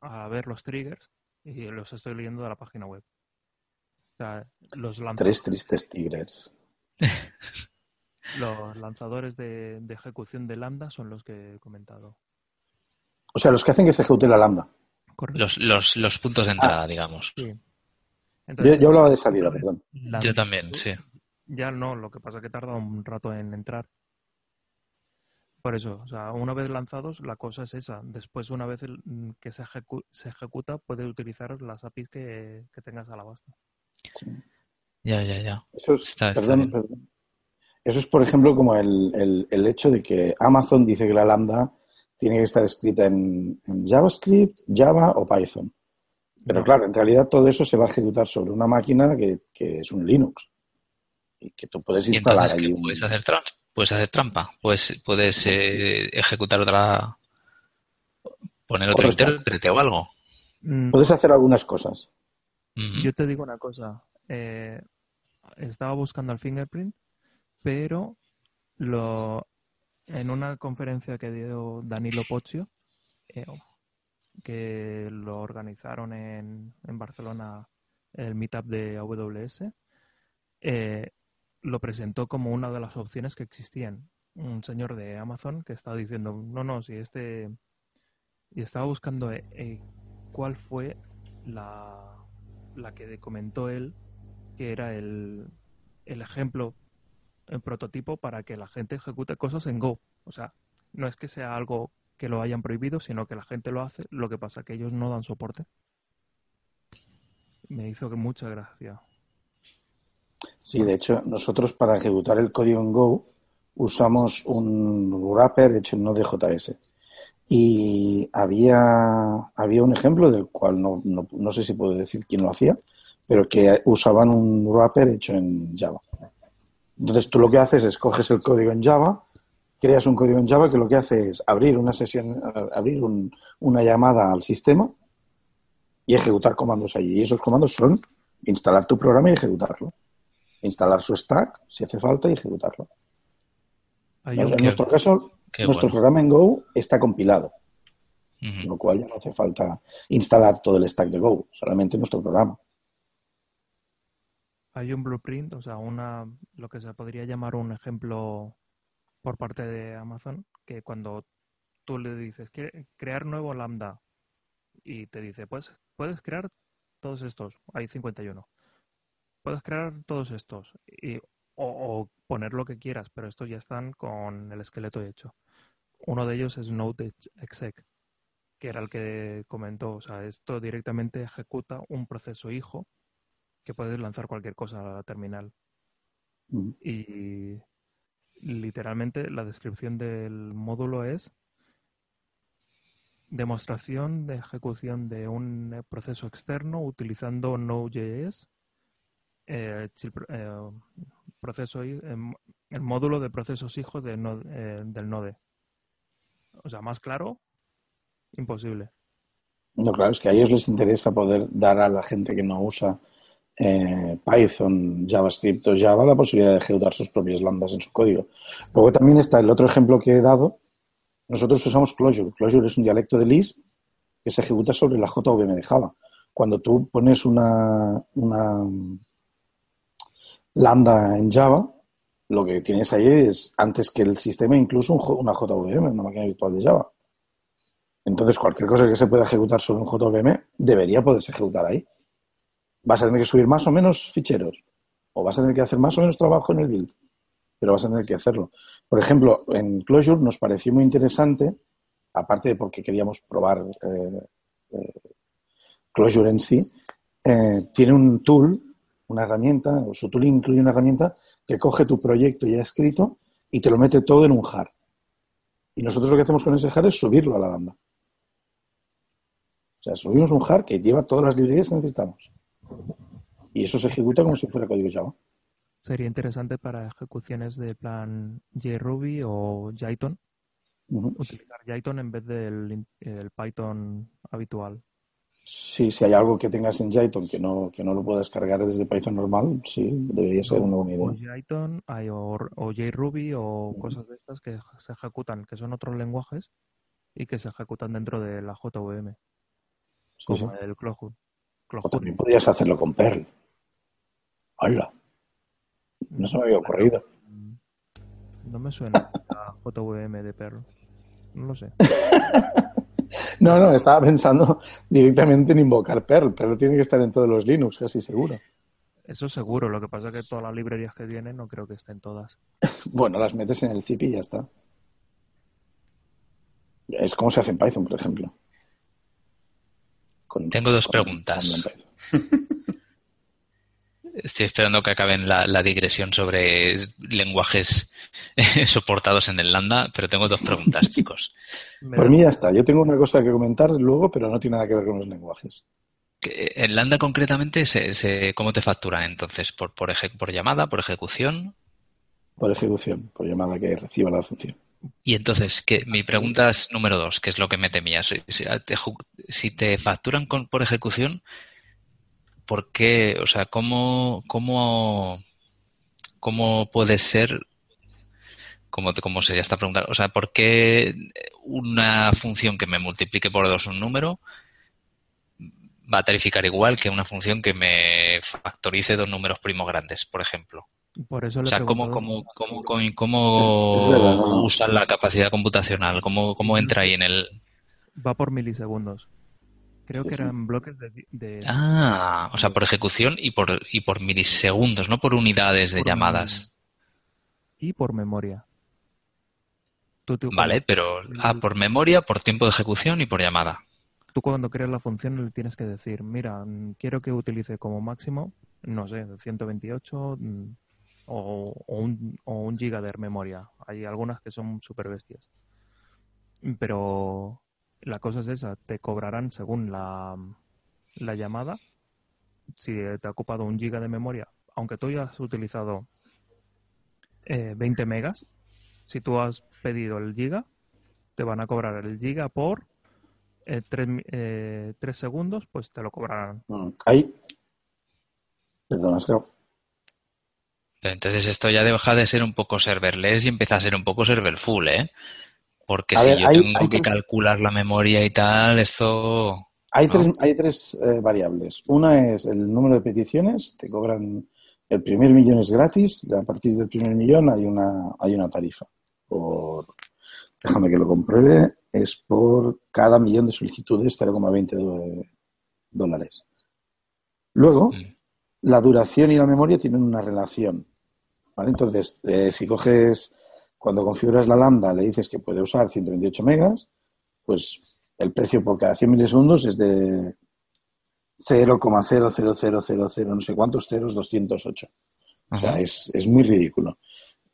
a ver los triggers y los estoy leyendo de la página web. O sea, los, Tres tristes tigres. los lanzadores de, de ejecución de lambda son los que he comentado. O sea, los que hacen que se ejecute la lambda. Correcto. Los, los, los puntos de entrada, digamos. Sí. Yo, Entonces, yo hablaba de salida, perdón. la- Yo también, sí. Ya no, lo que pasa es que tarda un rato en entrar. Por eso, o sea, una vez lanzados, la cosa es esa. Después, una vez el- que se, ejecu- se ejecuta, puedes utilizar las APIs que, que tengas a la basta. Ya, ya, ya. Eso es, Está- perdón, perdón. Eso es, por ejemplo, como el, el- el hecho de que Amazon dice que la lambda tiene que estar escrita en, en JavaScript, Java o Python. Pero claro, en realidad todo eso se va a ejecutar sobre una máquina que, que es un Linux. Y que tú puedes instalar un- puedes hacer trampa, puedes hacer trampa, puedes, puedes eh, ejecutar otra, poner otro intérprete o algo. Mm, Puedes hacer algunas cosas. Ujú. Yo te digo una cosa. eh, estaba buscando el fingerprint, pero lo, en una conferencia que dio Danilo Poccio, eh, que lo organizaron en, Barcelona, el meetup de AWS, eh, lo presentó como una de las opciones que existían. Un señor de Amazon que estaba diciendo, no, no, si este... Y estaba buscando eh, cuál fue la, la que comentó él que era el, el ejemplo, el prototipo para que la gente ejecute cosas en Go. O sea, no es que sea algo que lo hayan prohibido, sino que la gente lo hace, lo que pasa que ellos no dan soporte. Me hizo que mucha gracia. Sí, de hecho, nosotros para ejecutar el código en Go usamos un wrapper hecho en Node.js. Y había, había un ejemplo del cual no, no, no sé si puedo decir quién lo hacía, pero que usaban un wrapper hecho en Java. Entonces tú lo que haces es coges el código en Java, creas un código en Java que lo que hace es abrir una sesión, abrir un- una llamada al sistema y ejecutar comandos allí. Y esos comandos son instalar tu programa y ejecutarlo. Instalar su stack, si hace falta, y ejecutarlo. En nuestro caso, nuestro bueno. programa en Go está compilado, con lo cual ya no hace falta instalar todo el stack de Go, solamente nuestro programa. Hay un blueprint, o sea, una, lo que se podría llamar un ejemplo por parte de Amazon, que cuando tú le dices "Cre- crear nuevo lambda y te dice, pues puedes crear todos estos, hay 51, puedes crear todos estos y, o, o poner lo que quieras, pero estos ya están con el esqueleto hecho. Uno de ellos es Node exec, que era el que comentó, o sea, esto directamente ejecuta un proceso hijo que puedes lanzar cualquier cosa a la terminal. Mm. Y literalmente la descripción del módulo es demostración de ejecución de un eh, proceso externo utilizando Node.js, eh, eh, proceso, el módulo de procesos hijos de Node- del Node. O sea, más claro, imposible. No, claro, es que a ellos les interesa poder dar a la gente que no usa eh, Python, JavaScript o Java la posibilidad de ejecutar sus propias lambdas en su código. Luego también está el otro ejemplo que he dado. Nosotros usamos Clojure. Clojure es un dialecto de Lisp que se ejecuta sobre la JVM de Java. Cuando tú pones una, una lambda en Java, lo que tienes ahí es, antes que el sistema, incluso una JVM, una máquina virtual de Java. Entonces, cualquier cosa que se pueda ejecutar sobre un JVM debería poderse ejecutar ahí. Vas a tener que subir más o menos ficheros, o vas a tener que hacer más o menos trabajo en el build, pero vas a tener que hacerlo. Por ejemplo, en Clojure nos pareció muy interesante, aparte de porque queríamos probar eh, eh, Clojure en sí, eh, tiene un tool, una herramienta, o su tool incluye una herramienta que coge tu proyecto ya escrito y te lo mete todo en un jar. Y nosotros lo que hacemos con ese jar es subirlo a la lambda. O sea, subimos un jar que lleva todas las librerías que necesitamos. Y eso se ejecuta como si fuera código Java. Sería interesante para ejecuciones de plan JRuby o Jython, Ujú. utilizar Jython en vez del el Python habitual. Sí, si hay algo que tengas en Jython que no, que no lo puedas cargar desde Python normal, sí, debería ser una buena O idea. Jython hay, o, o JRuby o cosas de estas que se ejecutan, que son otros lenguajes y que se ejecutan dentro de la JVM, Sí, sí. como el Clojure. O Clojure. también podrías hacerlo con Perl. ¡Hala! No se me había ocurrido. No me suena a JVM de perro. No lo sé. No, no, estaba pensando directamente en invocar Perl. Perl tiene que estar en todos los Linux, casi seguro. Eso seguro. Lo que pasa es que todas las librerías que tienen no creo que estén todas. Bueno, las metes en el zip y ya está. Es como se hace en Python, por ejemplo. Con- Tengo dos con- preguntas. Estoy esperando que acaben la, la digresión sobre lenguajes eh, soportados en el Lambda, pero tengo dos preguntas, chicos. Por mí ya está. Yo tengo una cosa que comentar luego, pero no tiene nada que ver con los lenguajes. Que En Lambda concretamente, se, se- ¿cómo te facturan entonces? ¿Por, por, eje- ¿Por llamada, por ejecución? Por ejecución, por llamada que reciba la función. Y entonces, que mi pregunta es número dos, que es lo que me temía. Si, si te, ju- si te facturan con, por ejecución, ¿por qué? O sea, ¿cómo, cómo, cómo puede ser, como, como sería esta pregunta, o sea, ¿por qué una función que me multiplique por dos un número va a tarificar igual que una función que me factorice dos números primos grandes, por ejemplo? Por eso O sea, ¿cómo, cómo, cómo, cómo verdad, no, usan la capacidad computacional? ¿Cómo, cómo entra ahí en el...? Va por milisegundos. Creo que eran bloques de... Ah, o sea, por ejecución y por, y por milisegundos, no por unidades de Por llamadas. Y por memoria. Tú, tú Vale, cuando- pero ah, por memoria, por tiempo de ejecución y por llamada. Tú cuando creas la función le tienes que decir, mira, mm, quiero que utilice como máximo, no sé, 128 mm, o, un, o un giga de memoria. Hay algunas que son súper bestias. Pero la cosa es esa, te cobrarán según la, la llamada. Si te ha ocupado un giga de memoria, aunque tú hayas utilizado eh, 20 megas, si tú has pedido el giga, te van a cobrar el giga por 3 segundos, pues te lo cobrarán. Mm, Ahí. Es que entonces esto ya deja de ser un poco serverless y empieza a ser un poco serverful, ¿eh? Porque A si ver, yo hay- tengo hay que tres- calcular la memoria y tal, esto... Hay No. tres, hay tres eh, variables. Una es el número de peticiones, te cobran el primer millón es gratis, a partir del primer millón hay una, hay una tarifa. Por, déjame que lo compruebe, es por cada millón de solicitudes 0,20 do- dólares. Luego, Mm. la duración y la memoria tienen una relación. ¿Vale? Entonces, eh, si coges, cuando configuras la lambda, le dices que puede usar 128 megas, pues el precio por cada 100 milisegundos es de 0,00000 no sé cuántos ceros, 208. O sea, Ajá. es, es muy ridículo.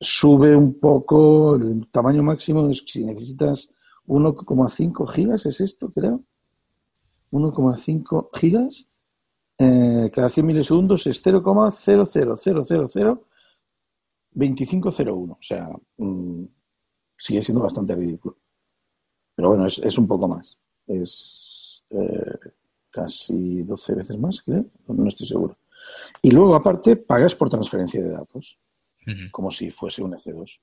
Sube un poco el tamaño máximo, es si necesitas 1,5 gigas, ¿es esto, creo? 1,5 gigas. eh, cada 100 milisegundos es 0,000002501. O sea, mm, sigue siendo bastante ridículo. Pero bueno, es, es un poco más. Es eh, casi 12 veces más, creo. No, estoy seguro. Y luego, aparte, pagas por transferencia de datos, como si fuese un E EC2.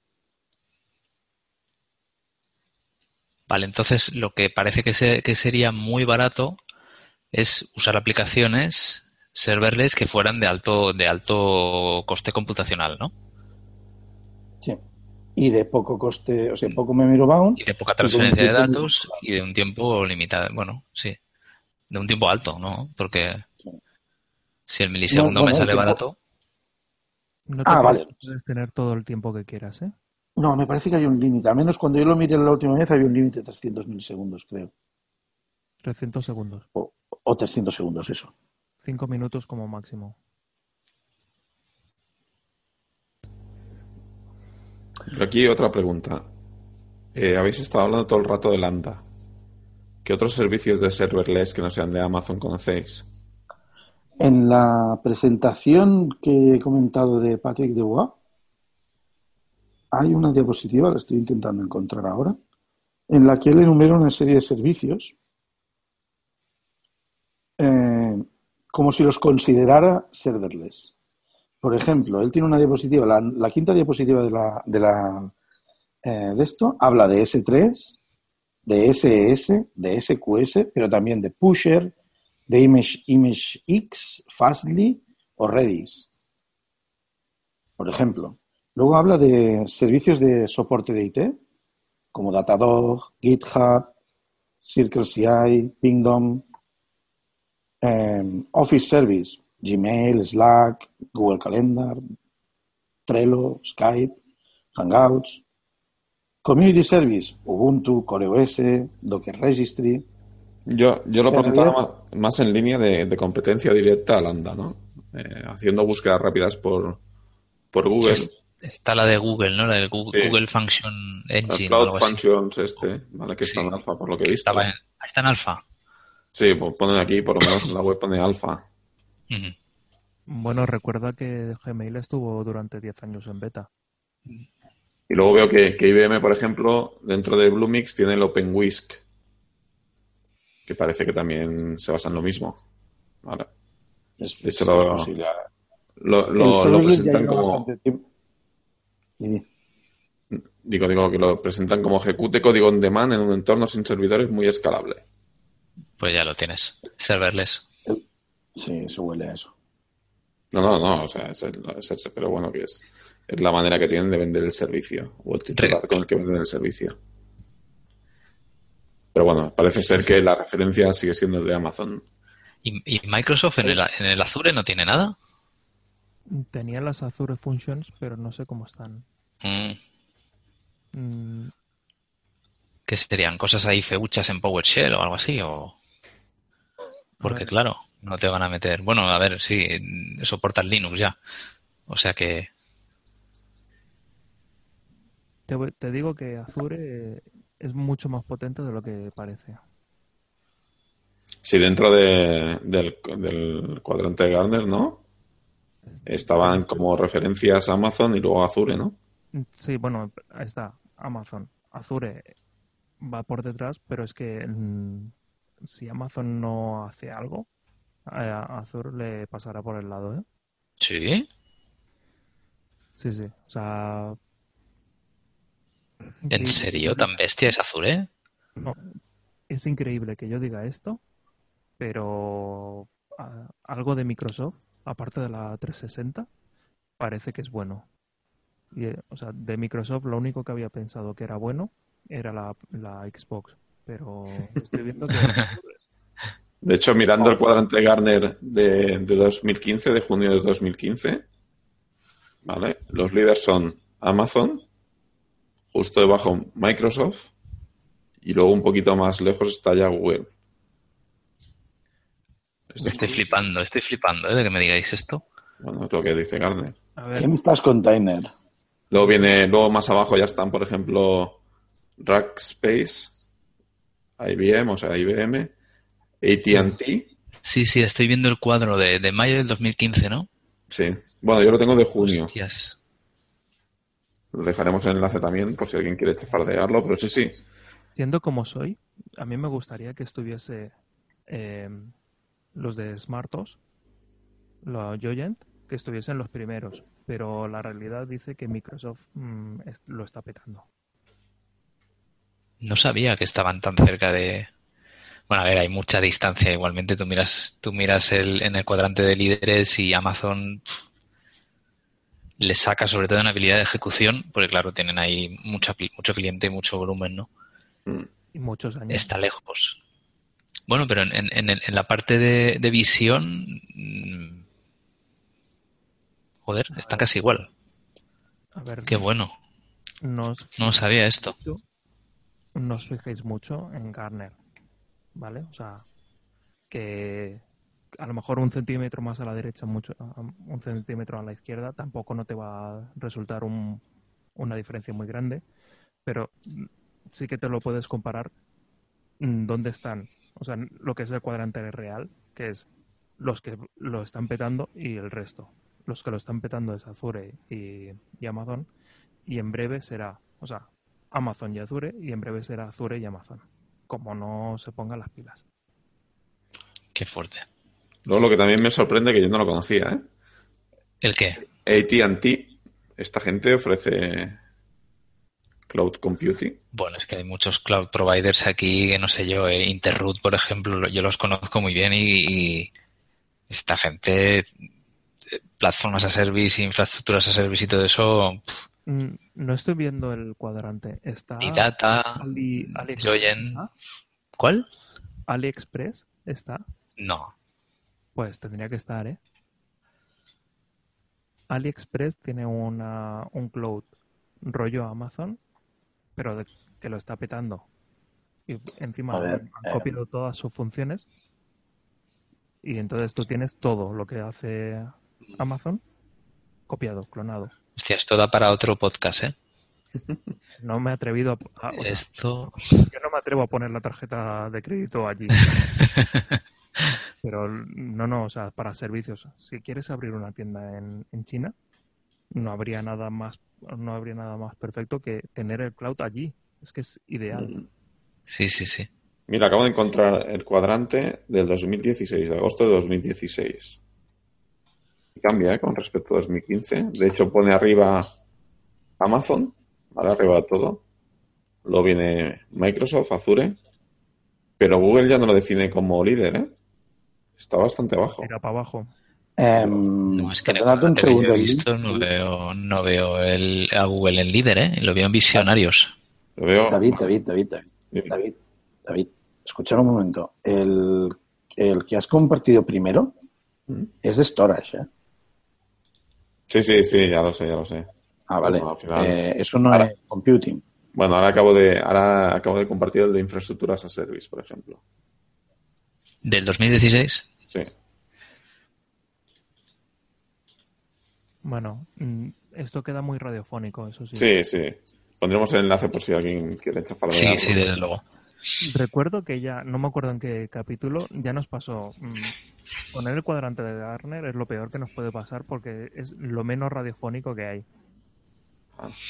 Vale, entonces lo que parece que, se- que sería muy barato es usar aplicaciones serverless que fueran de alto, de alto coste computacional, ¿no? Sí. Y de poco coste, o sea, poco memory bound. Y de poca transferencia de datos y de un tiempo limitado. Bueno, sí. De un tiempo alto, ¿no? Porque Sí. si el milisegundo No, me sale barato, No te Ah, puedes- vale. puedes tener todo el tiempo que quieras, ¿eh? No, me parece que hay un límite. Al menos cuando yo lo miré la última vez había un límite de 300 milisegundos, creo. 300 segundos. O, o 300 segundos, eso. 5 minutos como máximo. Aquí otra pregunta. Eh, habéis estado hablando todo el rato de Lambda. ¿Qué otros servicios de serverless que no sean de Amazon conocéis? En la presentación que he comentado de Patrick Debois, hay una diapositiva, la estoy intentando encontrar ahora, en la que él enumera una serie de servicios eh, como si los considerara serverless. Por ejemplo, él tiene una diapositiva, la, la quinta diapositiva de, la, de, la, eh, de esto habla de S3, de SES, de SQS, pero también de Pusher, de Image, ImageX, Fastly o Redis. Por ejemplo. Luego habla de servicios de soporte de IT, como Datadog, GitHub, CircleCI, Pingdom, eh, Office Service, Gmail, Slack, Google Calendar, Trello, Skype, Hangouts, Community Service, Ubuntu, CoreOS, Docker Registry. Yo, yo lo Pero preguntaba ma- más en línea de, de competencia directa a Lambda, ¿no? Eh, haciendo búsquedas rápidas por, por Google. es- está la de Google, ¿no? La de Google, Sí. Google Function El Engine o Cloud algo así. Functions este, ¿vale? Que está Sí. en alfa, por lo que he visto. Estaba en, está en alfa. Sí, pues ponen aquí, por lo menos en la web pone alfa. Bueno, recuerda que Gmail estuvo durante 10 años en beta. Y luego veo que, que IBM, por ejemplo, dentro de Bluemix tiene el OpenWhisk, que parece que también se basa en lo mismo. Vale. Es, De hecho, sí, lo-. Lo, lo- presentan como, digo, digo, que lo presentan como ejecute código on demand en un entorno sin servidores muy escalable. Pues ya lo tienes. Serverless. Sí, eso huele a eso. No, no, no, o sea, es el- es el- pero bueno, que es, es la manera que tienen de vender el servicio, o el titular con el que venden el servicio. Pero bueno, parece ser que la referencia sigue siendo el de Amazon. ¿Y, y Microsoft en el, en el Azure no tiene nada? Tenía las Azure Functions, pero no sé cómo están. Mm, Mm, ¿Qué serían? ¿Cosas ahí feuchas en PowerShell o algo así? O... Porque claro, no te van a meter... Bueno, a ver, sí, soportan Linux ya. O sea que... te, digo que Azure eh, es mucho más potente de lo que parece. Sí, dentro de- del, del cuadrante de Gartner, ¿no? Estaban como referencias Amazon y luego Azure, ¿no? Sí, bueno, ahí está, Amazon. Azure va por detrás, pero es que si Amazon no hace algo, a Azure le pasará por el lado, ¿eh? Sí. Sí, sí. O sea. ¿En serio? ¿Tan bestia es Azure? No, es increíble que yo diga esto, pero algo de Microsoft, aparte de la 360, parece que es bueno. Y, eh, o sea, de Microsoft lo único que había pensado que era bueno era la, la Xbox, pero estoy viendo que De hecho, mirando el cuadrante Gartner de, de 2015, de junio de 2015, ¿vale? Los líderes son Amazon, justo debajo Microsoft, y luego un poquito más lejos está ya Google. Esto es, Estoy flipando, estoy flipando ¿eh? de que me digáis esto. bueno, es lo que dice Gartner. a ver, ¿Qué me estás container? Luego viene, luego más abajo ya están, por ejemplo, Rackspace, IBM, o sea, IBM, AT&T, Sí, sí, estoy viendo el cuadro de, de mayo del 2015, ¿no? sí. Bueno, yo lo tengo de junio. Hostias. Lo dejaremos en el enlace también por si alguien quiere chafardearlo, pero sí, sí. siendo como soy, a mí me gustaría que estuviese eh, los de SmartOS, los Joyent, que estuviesen los primeros, pero la realidad dice que Microsoft mm, lo está petando. No sabía que estaban tan cerca de. Bueno, a ver, hay mucha distancia. Igualmente, tú miras, tú miras el, en el cuadrante de líderes y Amazon le saca sobre todo en habilidad de ejecución, porque claro, tienen ahí mucho, cli- mucho cliente y mucho volumen, ¿no? Y muchos años. Está lejos. Bueno, pero en, en- en la parte de, de visión, mm, joder, está casi igual. A ver, Qué bueno. no No sabía esto. no os fijéis mucho en Garner, ¿vale? O sea, que a lo mejor un centímetro más a la derecha, mucho, un centímetro a la izquierda, tampoco no te va a resultar un- una diferencia muy grande, pero sí que te lo puedes comparar mm, dónde están, o sea, lo que es el cuadrante real, que es los que lo están petando y el resto. Los que lo están petando es Azure y, y Amazon, y en breve será, o sea, Amazon y Azure, y en breve será Azure y Amazon, como no se pongan las pilas. Qué fuerte. Luego lo que también me sorprende, que yo no lo conocía, ¿eh? ¿El qué? AT&T, esta gente ofrece cloud computing. Bueno, es que hay muchos cloud providers aquí que no sé yo, eh, Interroot, por ejemplo, yo los conozco muy bien y, y esta gente, eh, plataformas a service, infraestructuras a service y todo eso, pf, Mm, No estoy viendo el cuadrante. Está y data, Ali, AliExpress, Joyen. ¿está? ¿Cuál? AliExpress está. No. Pues tendría que estar, ¿eh? AliExpress tiene una, un cloud rollo Amazon, pero de- que lo está petando. Y encima ver, han, han eh. copiado todas sus funciones. Y entonces tú tienes todo lo que hace Amazon copiado, clonado. Hostia, esto da para otro podcast, ¿eh? No me he atrevido a, Esto. yo no me atrevo a poner la tarjeta de crédito allí. Pero no, no, o sea, para servicios. Si quieres abrir una tienda en, en China, no habría nada más, no habría nada más perfecto que tener el cloud allí. Es que es ideal. Sí, sí, sí. Mira, acabo de encontrar el cuadrante del 2016, de agosto de 2016. Cambia ¿eh? con respecto a 2015. De hecho, pone arriba Amazon, ¿vale? Arriba todo. Luego viene Microsoft, Azure. Pero Google ya no lo define como líder, ¿eh? Está bastante abajo. Tira para abajo. Em, No, es que perdonad un segundo. he visto, no veo, no veo el, a Google el líder, ¿eh? Lo veo en visionarios. Lo veo. David, David, David, David. David, David, escucha un momento. El, el que has compartido primero Mm. es de storage, ¿eh? Sí, sí, sí, ya lo sé, ya lo sé. Ah, vale. Bueno, al final- Eh, eso no Ahora- es computing. Bueno, ahora acabo de, ahora acabo de compartir el de infraestructuras a service, por ejemplo. Del 2016. Sí. Bueno, mm, esto queda muy radiofónico, eso sí. Sí, sí. Pondremos el enlace por si alguien quiere echar Sí, sí, desde luego. Recuerdo que ya, no me acuerdo en qué capítulo, ya nos pasó. mm, poner el cuadrante de Garner es lo peor que nos puede pasar porque es lo menos radiofónico que hay.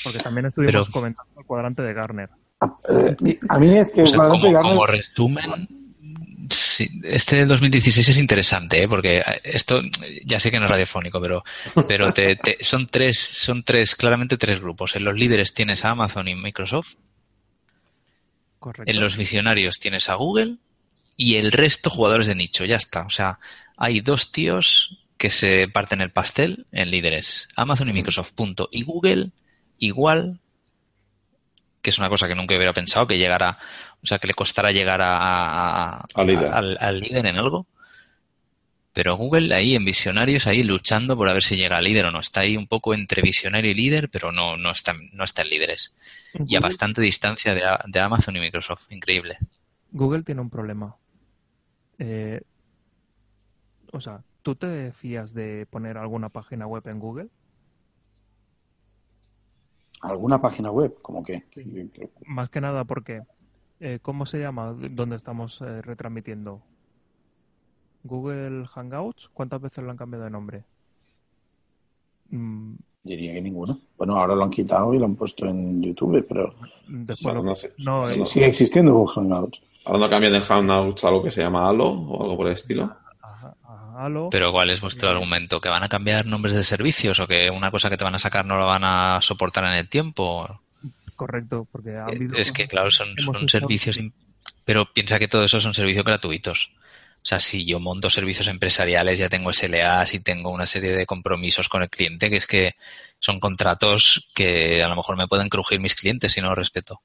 Porque también estuvimos Pero- comentando el cuadrante de Garner. Eh, a mí es que O el sea, cuadrante como, Gartner- como resumen, sí, este del 2016 es interesante, ¿eh? porque esto ya sé que no es radiofónico, pero, pero te- te- son tres, son tres, claramente tres grupos. En los líderes tienes a Amazon y Microsoft, Correcto. en los visionarios tienes a Google y el resto jugadores de nicho, ya está. O sea, hay dos tíos que se parten el pastel en líderes, Amazon y Microsoft, punto. Y Google igual, que es una cosa que nunca hubiera pensado, que llegara, o sea, que le costara llegar a, a- a- Al líder. al- al líder en algo. Pero Google ahí en visionarios, ahí luchando por a ver si llega al líder o no. Está ahí un poco entre visionario y líder, pero no, no, está, no está en líderes. Y a bastante distancia de, A- de Amazon y Microsoft. Increíble. Google tiene un problema. Eh, o sea, ¿tú te fías de poner alguna página web en Google? alguna página web, como que. Más que nada porque, eh, ¿cómo se llama donde estamos eh, retransmitiendo? Google Hangouts, ¿cuántas veces lo han cambiado de nombre? Mm, Diría que ninguno. Bueno, ahora lo han quitado y lo han puesto en YouTube, pero después Bueno, lo- no sé. no, Sí, eh, sigue existiendo Google Hangouts. Ahora no cambian el Hangouts a algo que se llama Halo o algo por el estilo. ajá, ajá, Halo. Pero ¿cuál es vuestro argumento? ¿Que van a cambiar nombres de servicios o que una cosa que te van a sacar no la van a soportar en el tiempo? Correcto, porque ha habido Es que, claro, son, son servicios... Pero piensa que todo eso son servicios gratuitos. O sea, si yo monto servicios empresariales, ya tengo SLAs y tengo una serie de compromisos con el cliente, que es que son contratos que a lo mejor me pueden crujir mis clientes si no los respeto.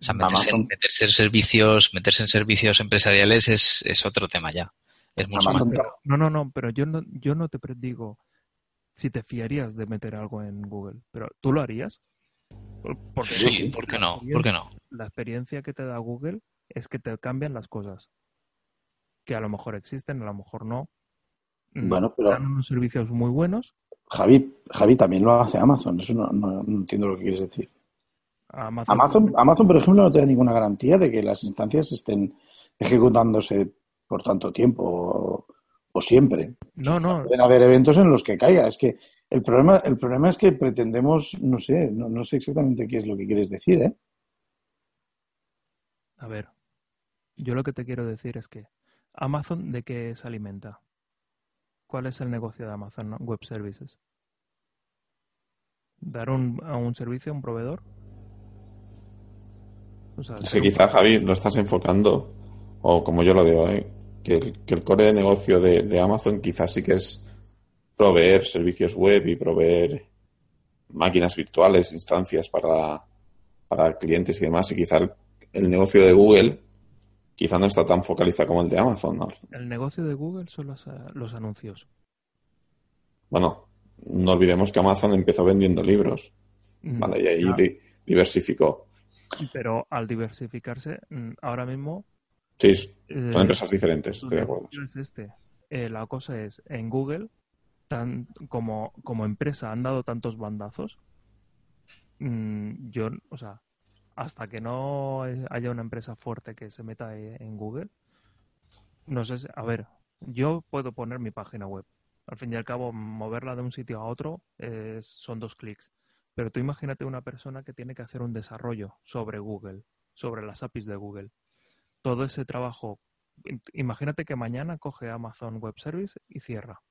O sea, meterse, en, Amazon. meterse en servicios, meterse en servicios empresariales es, es otro tema ya. Es mucho más. Pero- no, no, no, pero yo no, yo no te pre- digo si te fiarías de meter algo en Google, pero ¿tú lo harías? Por- Porque Sí, ¿por qué no? ¿Por qué no? la experiencia que te da Google es que te cambian las cosas. Que a lo mejor existen, a lo mejor no. Mm, Bueno, pero- Dan unos servicios muy buenos. Javi, Javi también lo hace Amazon. Eso no, no- no entiendo lo que quieres decir. Amazon, Amazon, Amazon, por ejemplo, no te da ninguna garantía de que las instancias estén ejecutándose por tanto tiempo o, o siempre. No, no. Pueden haber eventos en los que caiga. Es que el problema, el problema es que pretendemos, no sé, no, no sé exactamente qué es lo que quieres decir, ¿eh? A ver, yo lo que te quiero decir es que Amazon de qué se alimenta. ¿Cuál es el negocio de Amazon Web Services? ¿Dar un, a un servicio a un proveedor? O sea, Es ser que un- quizá, Javi, lo estás enfocando, o como yo lo veo, ¿eh? que, el, que el core de negocio de, de Amazon quizás sí que es proveer servicios web y proveer máquinas virtuales, instancias para, para clientes y demás, y quizá el, el negocio de Google quizá no está tan focalizado como el de Amazon. ¿no? El negocio de Google son los, los anuncios. Bueno, no olvidemos que Amazon empezó vendiendo libros, Mm, ¿vale? Y ahí di- diversificó. Pero al diversificarse, mm, ahora mismo... Sí, eh, son empresas diferentes, estoy de acuerdo. es este. Eh, la cosa es, en Google, tan, como, como empresa han dado tantos bandazos, mm, yo, o sea, hasta que no haya una empresa fuerte que se meta en Google, no sé, a ver, yo puedo poner mi página web. Al fin y al cabo, moverla de un sitio a otro son dos clics. Pero tú imagínate una persona que tiene que hacer un desarrollo sobre Google, sobre las APIs de Google. Todo ese trabajo, imagínate que mañana coge Amazon Web Service y cierra.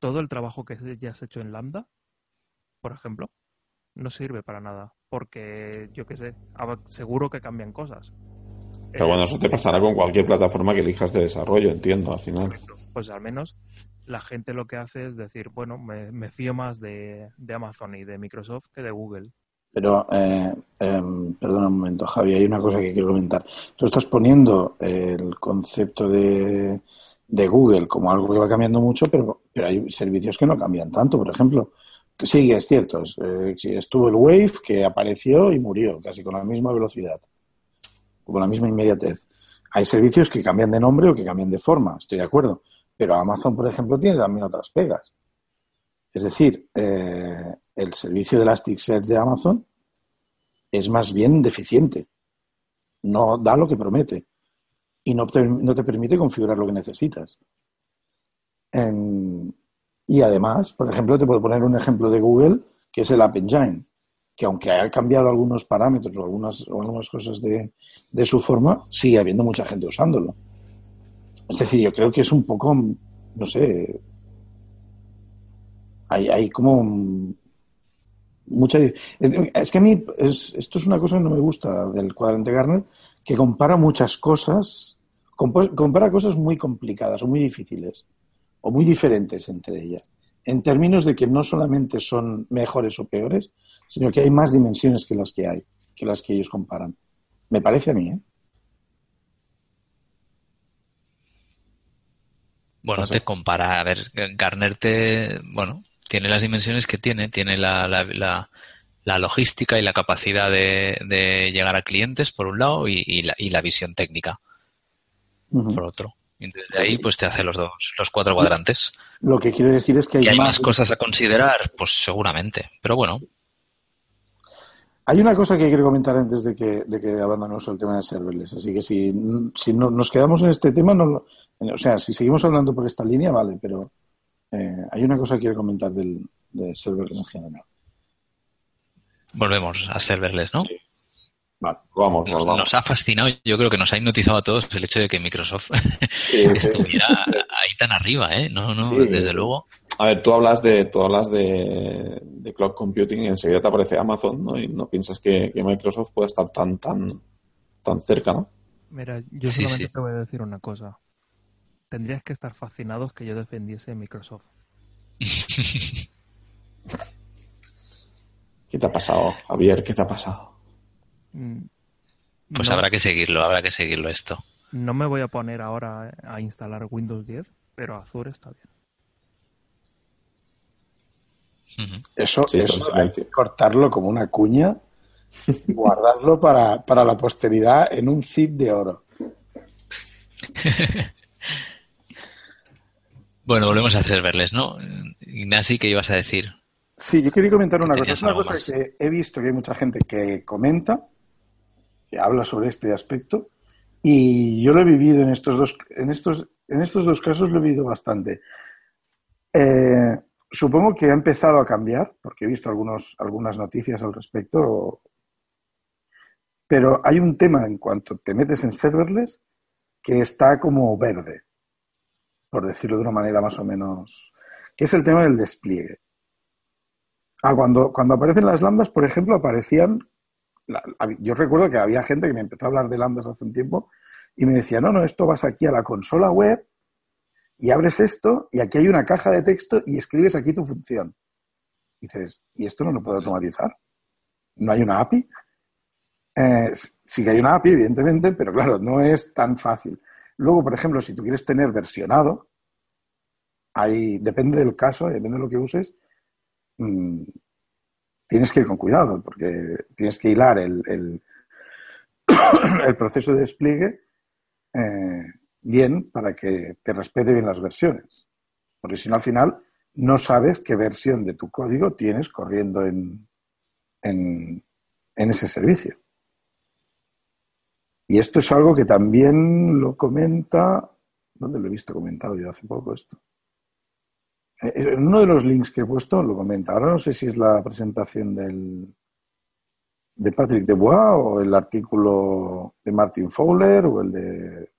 Todo el trabajo que ya has hecho en Lambda, por ejemplo, no sirve para nada. Porque, yo qué sé, seguro que cambian cosas. Pero bueno, eso te pasará con cualquier plataforma que elijas de desarrollo, entiendo, al final. Pues al menos la gente lo que hace es decir, bueno, me, fío más de, Amazon y de Microsoft que de Google. Pero, eh, em, perdona un momento, Javi, hay una cosa que quiero comentar. Tú estás poniendo el concepto de, de Google como algo que va cambiando mucho, pero, pero hay servicios que no cambian tanto. Por ejemplo, sí, es cierto, eh, estuvo el Wave que apareció y murió casi con la misma velocidad con la misma inmediatez. Hay servicios que cambian de nombre o que cambian de forma, estoy de acuerdo. Pero Amazon, por ejemplo, tiene también otras pegas. Es decir, eh, el servicio de Elasticsearch de Amazon es más bien deficiente. No da lo que promete. Y no te, no te permite configurar lo que necesitas. Y además, por ejemplo, te puedo poner un ejemplo de Google, que es el App Engine que aunque haya cambiado algunos parámetros o algunas, o algunas cosas de, de, su forma, sigue habiendo mucha gente usándolo. Es decir, yo creo que es un poco, no sé, hay, hay como mucha... Es, que a mí esto es una cosa que no me gusta del cuadrante Garner, que compara muchas cosas, compara cosas muy complicadas o muy difíciles, o muy diferentes entre ellas, en términos de que no solamente son mejores o peores, sino que hay más dimensiones que las que hay, que las que ellos comparan. Me parece a mí, ¿eh? Bueno, te compara, a ver, Garner te, bueno, tiene las dimensiones que tiene, tiene la, la, la, logística y la capacidad de, de, llegar a clientes, por un lado, y, la, y la, visión técnica, por otro. Y desde ahí, pues te hace los dos, los cuatro cuadrantes. Lo que quiero decir es que hay, más cosas a considerar, pues seguramente, pero bueno. Hay una cosa que quiero comentar antes de que, de que abandonemos el tema de serverless. Así que si, si no, nos quedamos en este tema, no, o sea, si seguimos hablando por esta línea, vale, pero eh, hay una cosa que quiero comentar del, de serverless en general. Volvemos a serverless, ¿no? Sí. Vale, vamos, nos, vamos. Nos ha fascinado, yo creo que nos ha hipnotizado a todos el hecho de que Microsoft estuviera ahí tan arriba, ¿eh? No, no, desde luego. A ver, tú hablas de, tú hablas de, cloud computing y enseguida te aparece Amazon, ¿no? Y no piensas que, Microsoft pueda estar tan, tan, tan cerca, ¿no? Mira, yo solamente te voy a decir una cosa. Tendrías que estar fascinados que yo defendiese Microsoft. ¿Qué te ha pasado, Javier? ¿Qué te ha pasado? Mm, pues habrá que seguirlo, habrá que seguirlo esto. No me voy a poner ahora a instalar Windows 10, pero Azure está bien. Eso, hay que cortarlo como una cuña y guardarlo para, para la posteridad en un zip de oro. bueno, volvemos a hacer verles, ¿no? Ignasi, ¿qué ibas a decir? Sí, yo quería comentar una cosa. Es una cosa que he visto que hay mucha gente que comenta, habla sobre este aspecto, y yo lo he vivido en estos dos, en estos, en estos dos casos lo he vivido bastante. Eh, supongo que ha empezado a cambiar, porque he visto algunos, algunas noticias al respecto, pero hay un tema en cuanto te metes en serverless que está como verde, por decirlo de una manera más o menos, que es el tema del despliegue. Ah, cuando, cuando aparecen las lambdas, por ejemplo, aparecían, yo recuerdo que había gente que me empezó a hablar de lambdas hace un tiempo y me decía, no, no, esto vas aquí a la consola web y abres esto y aquí hay una caja de texto y escribes aquí tu función. dices, ¿y esto no lo puedo automatizar? ¿No hay una API? Eh, sí que hay una API, evidentemente, pero claro, no es tan fácil. Luego, por ejemplo, si tú quieres tener versionado, ahí depende del caso, depende de lo que uses, mm, tienes que ir con cuidado, porque tienes que hilar el, el, el proceso de despliegue eh, bien para que te respete bien las versiones. Porque si no, al final no sabes qué versión de tu código tienes corriendo en, en, en ese servicio. Y esto es algo que también lo comenta, ¿dónde lo he visto comentado yo hace poco esto? Eh, en uno de los links que he puesto lo comenta. Ahora no sé si es la presentación del, de Patrick Debois o el artículo de Martin Fowler o el de...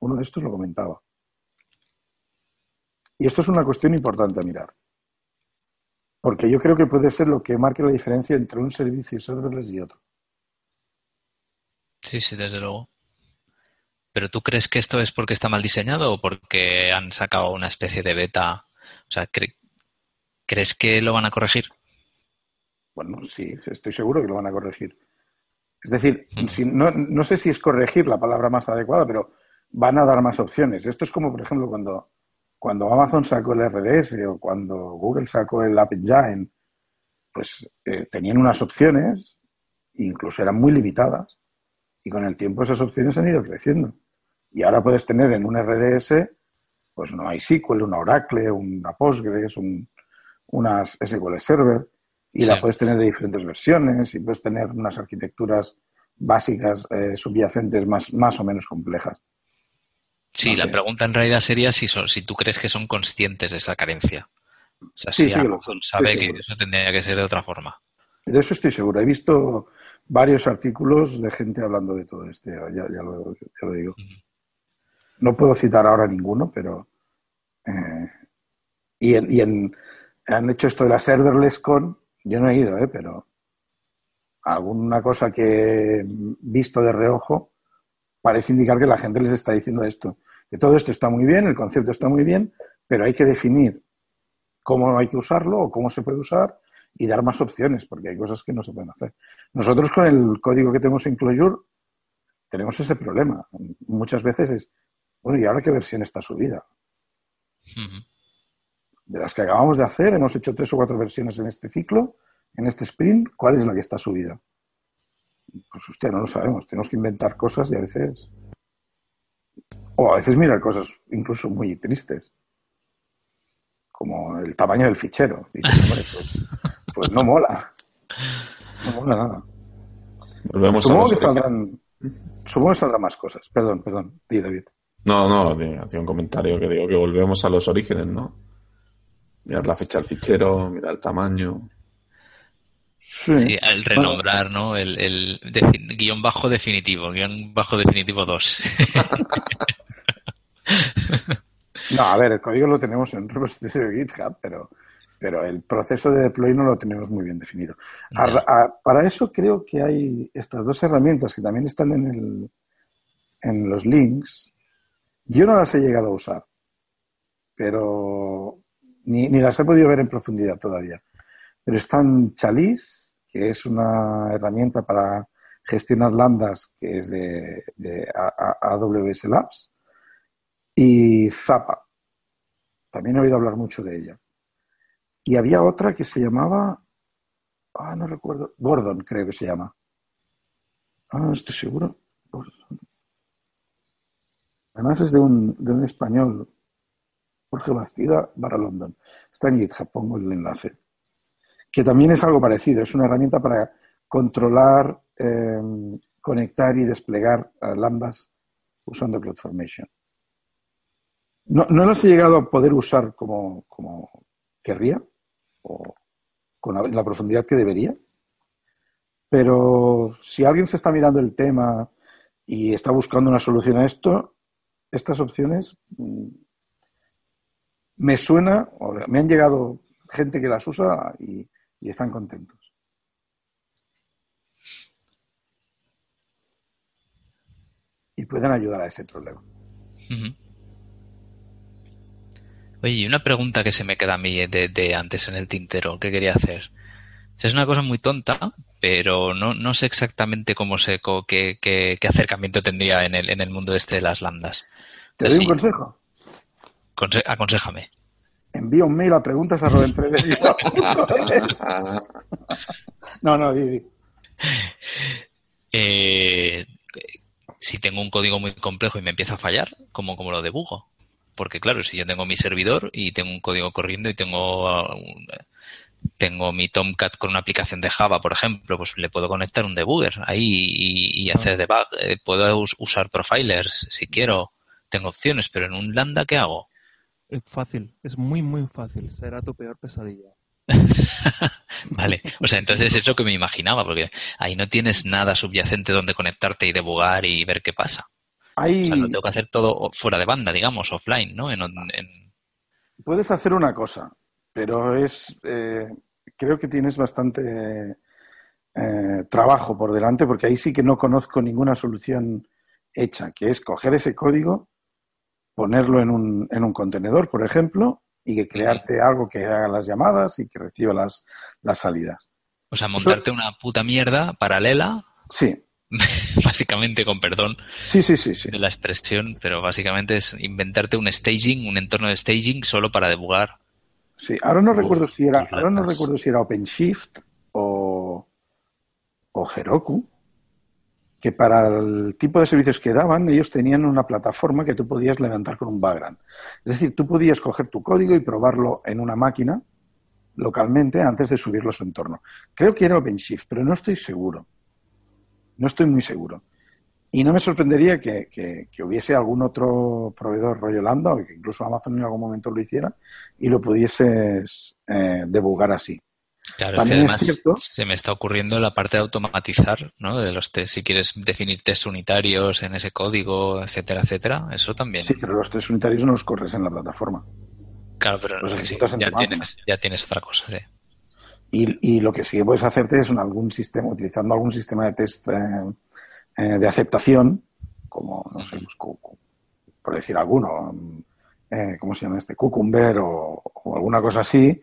Uno de estos lo comentaba. Y esto es una cuestión importante a mirar. Porque yo creo que puede ser lo que marque la diferencia entre un servicio serverless y otro. Sí, sí, desde luego. ¿Pero tú crees que esto es porque está mal diseñado o porque han sacado una especie de beta? O sea, ¿crees que lo van a corregir? Bueno, sí, estoy seguro que lo van a corregir. Es decir, no, no, sé si es corregir la palabra más adecuada, pero van a dar más opciones. Esto es como, por ejemplo, cuando, cuando Amazon sacó el RDS o cuando Google sacó el App Engine, pues eh, tenían unas opciones, incluso eran muy limitadas, y con el tiempo esas opciones han ido creciendo. Y ahora puedes tener en un RDS, pues no hay SQL, una Oracle, una Postgres, un, unas SQL Server, y la puedes tener de diferentes versiones y puedes tener unas arquitecturas básicas eh, subyacentes más, más o menos complejas. Sí, la pregunta en realidad sería si, si tú crees que son conscientes de esa carencia. O sea, sí, si sí, sabe que eso tendría que ser de otra forma. De eso estoy seguro. He visto varios artículos de gente hablando de todo esto, ya, lo, digo. No puedo citar ahora ninguno, pero... Eh, y, y en, han hecho esto de la serverless con yo no he ido, ¿eh? pero alguna cosa que he visto de reojo parece indicar que la gente les está diciendo esto. Que todo esto está muy bien, el concepto está muy bien, pero hay que definir cómo hay que usarlo o cómo se puede usar y dar más opciones, porque hay cosas que no se pueden hacer. Nosotros con el código que tenemos en Clojure tenemos ese problema. Muchas veces es, bueno, ¿y ahora qué versión está subida? de las que acabamos de hacer, hemos hecho tres o cuatro versiones en este ciclo, en este sprint, ¿cuál es la que está subida? Pues hostia, no lo sabemos, tenemos que inventar cosas y a veces... O a veces mirar cosas incluso muy tristes, como el tamaño del fichero. pues, pues, no mola, no mola nada. Volvemos supongo, que saldrán, supongo que saldrán más cosas. Perdón, perdón, di David. No, no, hacía un comentario que digo que volvemos a los orígenes, ¿no? mirar la fecha del fichero, mirar el tamaño. Sí, el renombrar, ¿no? El, el guion bajo definitivo, guion bajo definitivo 2. no, a ver, el código lo tenemos en un repositorio de GitHub, pero, pero el proceso de deploy no lo tenemos muy bien definido. para eso creo que hay estas dos herramientas que también están en, el, en los links. Yo no las he llegado a usar, pero ni, las he podido ver en profundidad todavía. Pero están Chalice, que es una herramienta para gestionar lambdas, que es de, AWS Labs, y Zapa. También he oído hablar mucho de ella. Y había otra que se llamaba, ah, no recuerdo, Gordon creo que se llama. Ah, estoy seguro. Además es de un, de un español, Jorge Bastida barra London. Está en GitHub, pongo el enlace. Que también es algo parecido, es una herramienta para controlar, em, conectar y desplegar lambdas usando CloudFormation. No, no las he llegado a poder usar como, como querría o con la, profundidad que debería. Pero si alguien se está mirando el tema y está buscando una solución a esto, estas opciones mm, me suena, me han llegado gente que las usa y, están contentos. Y pueden ayudar a ese problema. Oye, y una pregunta que se me queda a mí de, antes en el tintero que quería hacer. Es una cosa muy tonta, pero no, sé exactamente cómo sé qué, qué, acercamiento tendría en el, en el mundo este de las lambdas. ¿Te doy un consejo? aconsejame. Envía un mail a preguntas a No, no, Vivi. Eh, si tengo un código muy complejo y me empieza a fallar, ¿cómo, cómo lo debugo? Porque claro, si yo tengo mi servidor y tengo un código corriendo y tengo tengo mi Tomcat con una aplicación de Java, por ejemplo, pues le puedo conectar un debugger ahí y, hacer debug. Eh, puedo usar profilers si quiero. Tengo opciones, pero en un Lambda, ¿qué hago? Es fácil, es muy, muy fácil. Será tu peor pesadilla. vale, o sea, entonces es lo que me imaginaba, porque ahí no tienes nada subyacente donde conectarte y debugar y ver qué pasa. Hay... O sea, lo tengo que hacer todo fuera de banda, digamos, offline, ¿no? En, Puedes hacer una cosa, pero es. Eh, creo que tienes bastante eh, trabajo por delante, porque ahí sí que no conozco ninguna solución hecha, que es coger ese código, ponerlo en un, en un contenedor, por ejemplo, y que crearte algo que haga las llamadas y que reciba las, las salidas. O sea, montarte una puta mierda paralela. Sí. básicamente, con perdón sí, sí, sí, sí. de la expresión, pero básicamente es inventarte un staging, un entorno de staging solo para debugar. Sí, ahora no recuerdo si era, ahora no recuerdo si era OpenShift o, o Heroku, que para el tipo de servicios que daban, ellos tenían una plataforma que tú podías levantar con un background. Es decir, tú podías coger tu código y probarlo en una máquina localmente antes de subirlo a su entorno. Creo que era OpenShift, pero no estoy seguro. No estoy muy seguro. Y no me sorprendería que, que, hubiese algún otro proveedor rollo Lambda o que incluso Amazon en algún momento lo hiciera y lo pudieses eh, debugar así. Claro, que además se me está ocurriendo la parte de automatizar, ¿no? De los test, si quieres definir test unitarios en ese código, etcétera, etcétera, eso también. Sí, pero los test unitarios no los corres en la plataforma. Claro, pero ya, tienes, ya tienes otra cosa, sí. Y, lo que sí puedes hacerte es en algún sistema, utilizando algún sistema de test eh, eh, de aceptación, como, no sé, pues, por decir alguno, eh, ¿cómo se llama este? Cucumber o, alguna cosa así,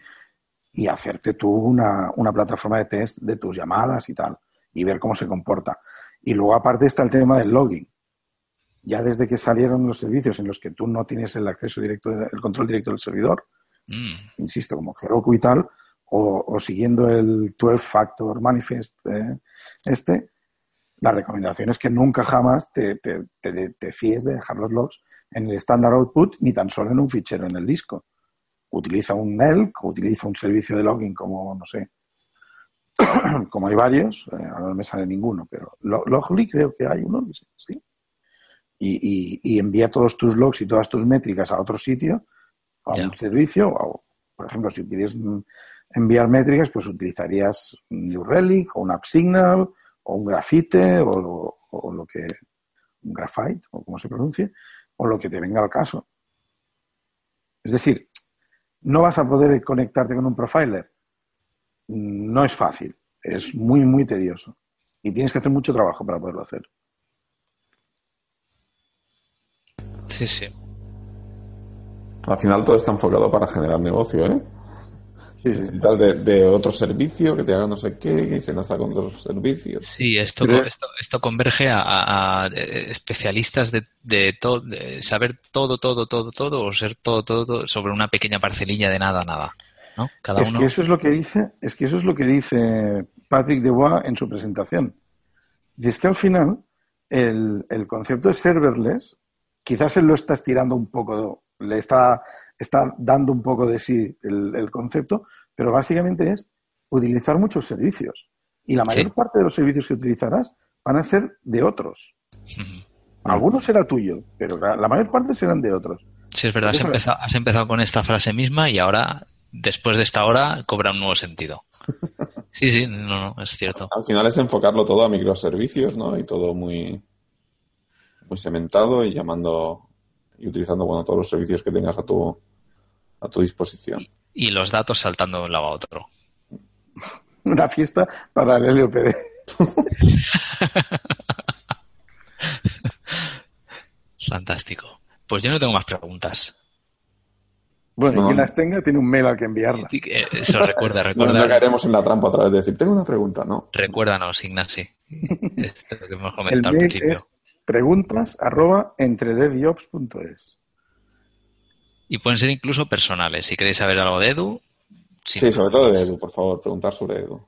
y hacerte tú una, una plataforma de test de tus llamadas y tal, y ver cómo se comporta. Y luego aparte está el tema del login. Ya desde que salieron los servicios en los que tú no tienes el acceso directo, el control directo del servidor, mm. insisto, como Heroku y tal, o, siguiendo el 12 Factor Manifest eh, este, la recomendación es que nunca jamás te, te, fíes de dejar los logs en el standard output ni tan solo en un fichero en el disco. Utiliza un ELK, utiliza un servicio de login como, no sé, como hay varios, eh, ahora no me sale ninguno, pero Logly creo que hay uno, ¿sí? Y, y, envía todos tus logs y todas tus métricas a otro sitio, a un servicio, o, por ejemplo, si quieres enviar métricas, pues utilizarías un New Relic o un AppSignal o un grafite o, lo que un graphite o como se pronuncie o lo que te venga al caso. Es decir, no vas a poder conectarte con un profiler. No es fácil, es muy muy tedioso y tienes que hacer mucho trabajo para poderlo hacer. Sí, sí. Al final todo está enfocado para generar negocio, ¿eh? De, otro servicio que te haga no sé qué y se enlaza con otros servicios. Sí, esto, esto, esto converge a, especialistas de, de, todo, saber todo, todo, todo, todo o ser todo, todo, sobre una pequeña parcelilla de nada, nada. ¿no? Cada es que eso es lo que dice, es que eso es lo que dice Patrick Debois en su presentación. Y es que al final el, el concepto de serverless, quizás él lo está estirando un poco, le está está dando un poco de sí el, concepto, pero básicamente es utilizar muchos servicios. Y la mayor parte de los servicios que utilizarás van a ser de otros. Algunos será tuyo, pero la mayor parte serán de otros. Sí, es verdad, has empezado, has empezado, con esta frase misma y ahora, después de esta hora, cobra un nuevo sentido. Sí, sí, no, no, es cierto. Al final es enfocarlo todo a microservicios, ¿no? Y todo muy, muy cementado y llamando y utilizando bueno, todos los servicios que tengas a tu, a tu disposición. Y los datos saltando de un lado a otro. Una fiesta para el LOPD. Fantástico. Pues yo no tengo más preguntas. Bueno, quien las tenga tiene un mail al que enviarla. Eso recuerda, recuerda. No, caeremos en la trampa otra vez de decir, tengo una pregunta, ¿no? Recuérdanos, Ignasi. Esto que hemos comentado al principio. Preguntas arroba entredeviops.es. Y pueden ser incluso personales. Si queréis saber algo de Edu. Sí, sobre todo de Edu, por favor, preguntar sobre Edu.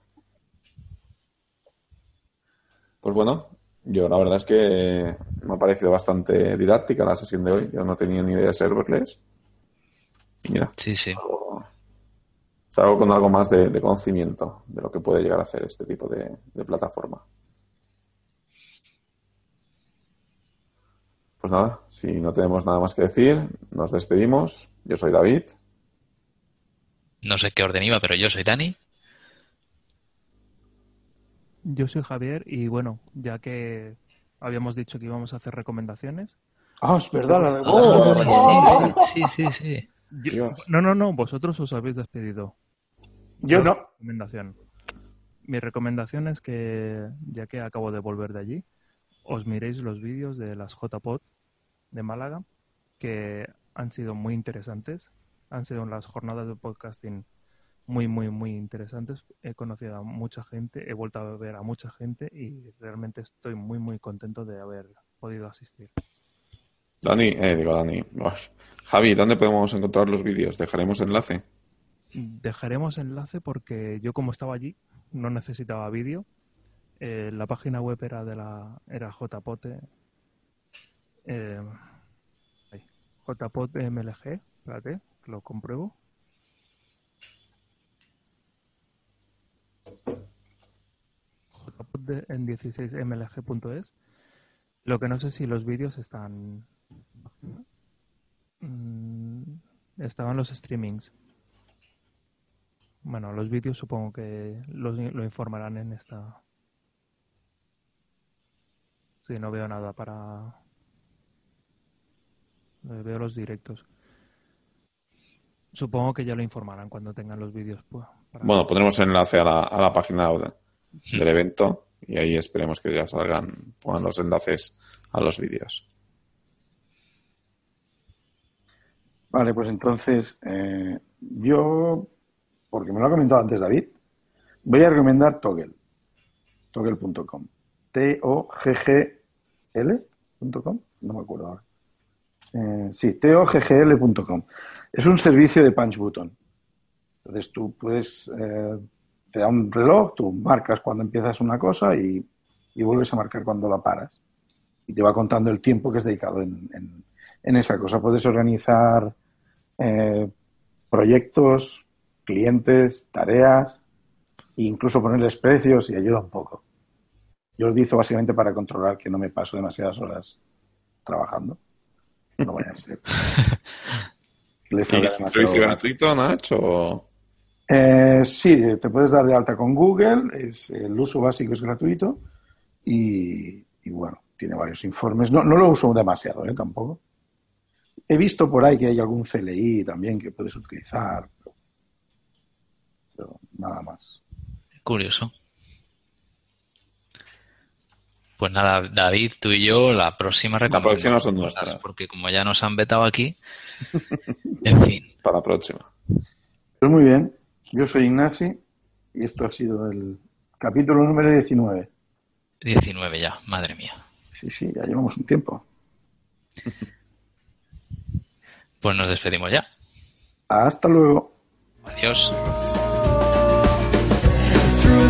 Pues bueno, yo la verdad es que me ha parecido bastante didáctica la sesión de hoy. Yo no tenía ni idea de serverless. mira. Sí, sí. Salgo con algo más de, conocimiento de lo que puede llegar a hacer este tipo de, plataforma. Pues nada, si no tenemos nada más que decir, nos despedimos. Yo soy David. No sé qué orden iba, pero yo soy Dani. Yo soy Javier y bueno, ya que habíamos dicho que íbamos a hacer recomendaciones. Ah, es verdad, la oh, sí, sí, sí. no, no, no, vosotros os habéis despedido. Yo no. Recomendación. Mi recomendación es que, ya que acabo de volver de allí, os miréis los vídeos de las JPod de Málaga, que han sido muy interesantes. Han sido las jornadas de podcasting muy, muy, muy interesantes. He conocido a mucha gente, he vuelto a ver a mucha gente y realmente estoy muy, muy contento de haber podido asistir. Dani, eh, digo Dani, Javi, ¿dónde podemos encontrar los vídeos? ¿Dejaremos enlace? Dejaremos enlace porque yo como estaba allí no necesitaba vídeo. Eh, la página web era de la era jpote eh, jpotmlg, espérate, lo compruebo. en 16mlg.es. Lo que no sé si los vídeos están. Mm, estaban los streamings. Bueno, los vídeos supongo que lo informarán en esta. Sí, no veo nada para. Veo los directos. Supongo que ya lo informarán cuando tengan los vídeos. Pues, bueno, pondremos enlace a la, a la página del evento y ahí esperemos que ya salgan, pongan los enlaces a los vídeos. Vale, pues entonces yo, porque me lo ha comentado antes David, voy a recomendar Toggle, toggle.com. T-O-G-G-L.com, no me acuerdo ahora. Eh, sí, toggl.com. Es un servicio de punch button. Entonces tú puedes eh, te da un reloj, tú marcas cuando empiezas una cosa y, vuelves a marcar cuando la paras. Y te va contando el tiempo que es dedicado en, esa cosa. Puedes organizar eh, proyectos, clientes, tareas, e incluso ponerles precios y ayuda un poco. Yo lo utilizo básicamente para controlar que no me paso demasiadas horas trabajando. No vaya a ser. ¿Es un servicio gratuito, Nacho? Eh, sí, te puedes dar de alta con Google, es, el uso básico es gratuito y, bueno, tiene varios informes. No, no lo uso demasiado, ¿eh? Tampoco. He visto por ahí que hay algún CLI también que puedes utilizar, pero, nada más. Curioso. Pues nada, David, tú y yo, la próxima recomendación. La próxima son nuestras. Porque como ya nos han vetado aquí, en fin. Para la próxima. Pues muy bien. Yo soy Ignasi y esto ha sido el capítulo número 19. 19 ya, madre mía. Sí, sí, ya llevamos un tiempo. Pues nos despedimos ya. Hasta luego. Adiós.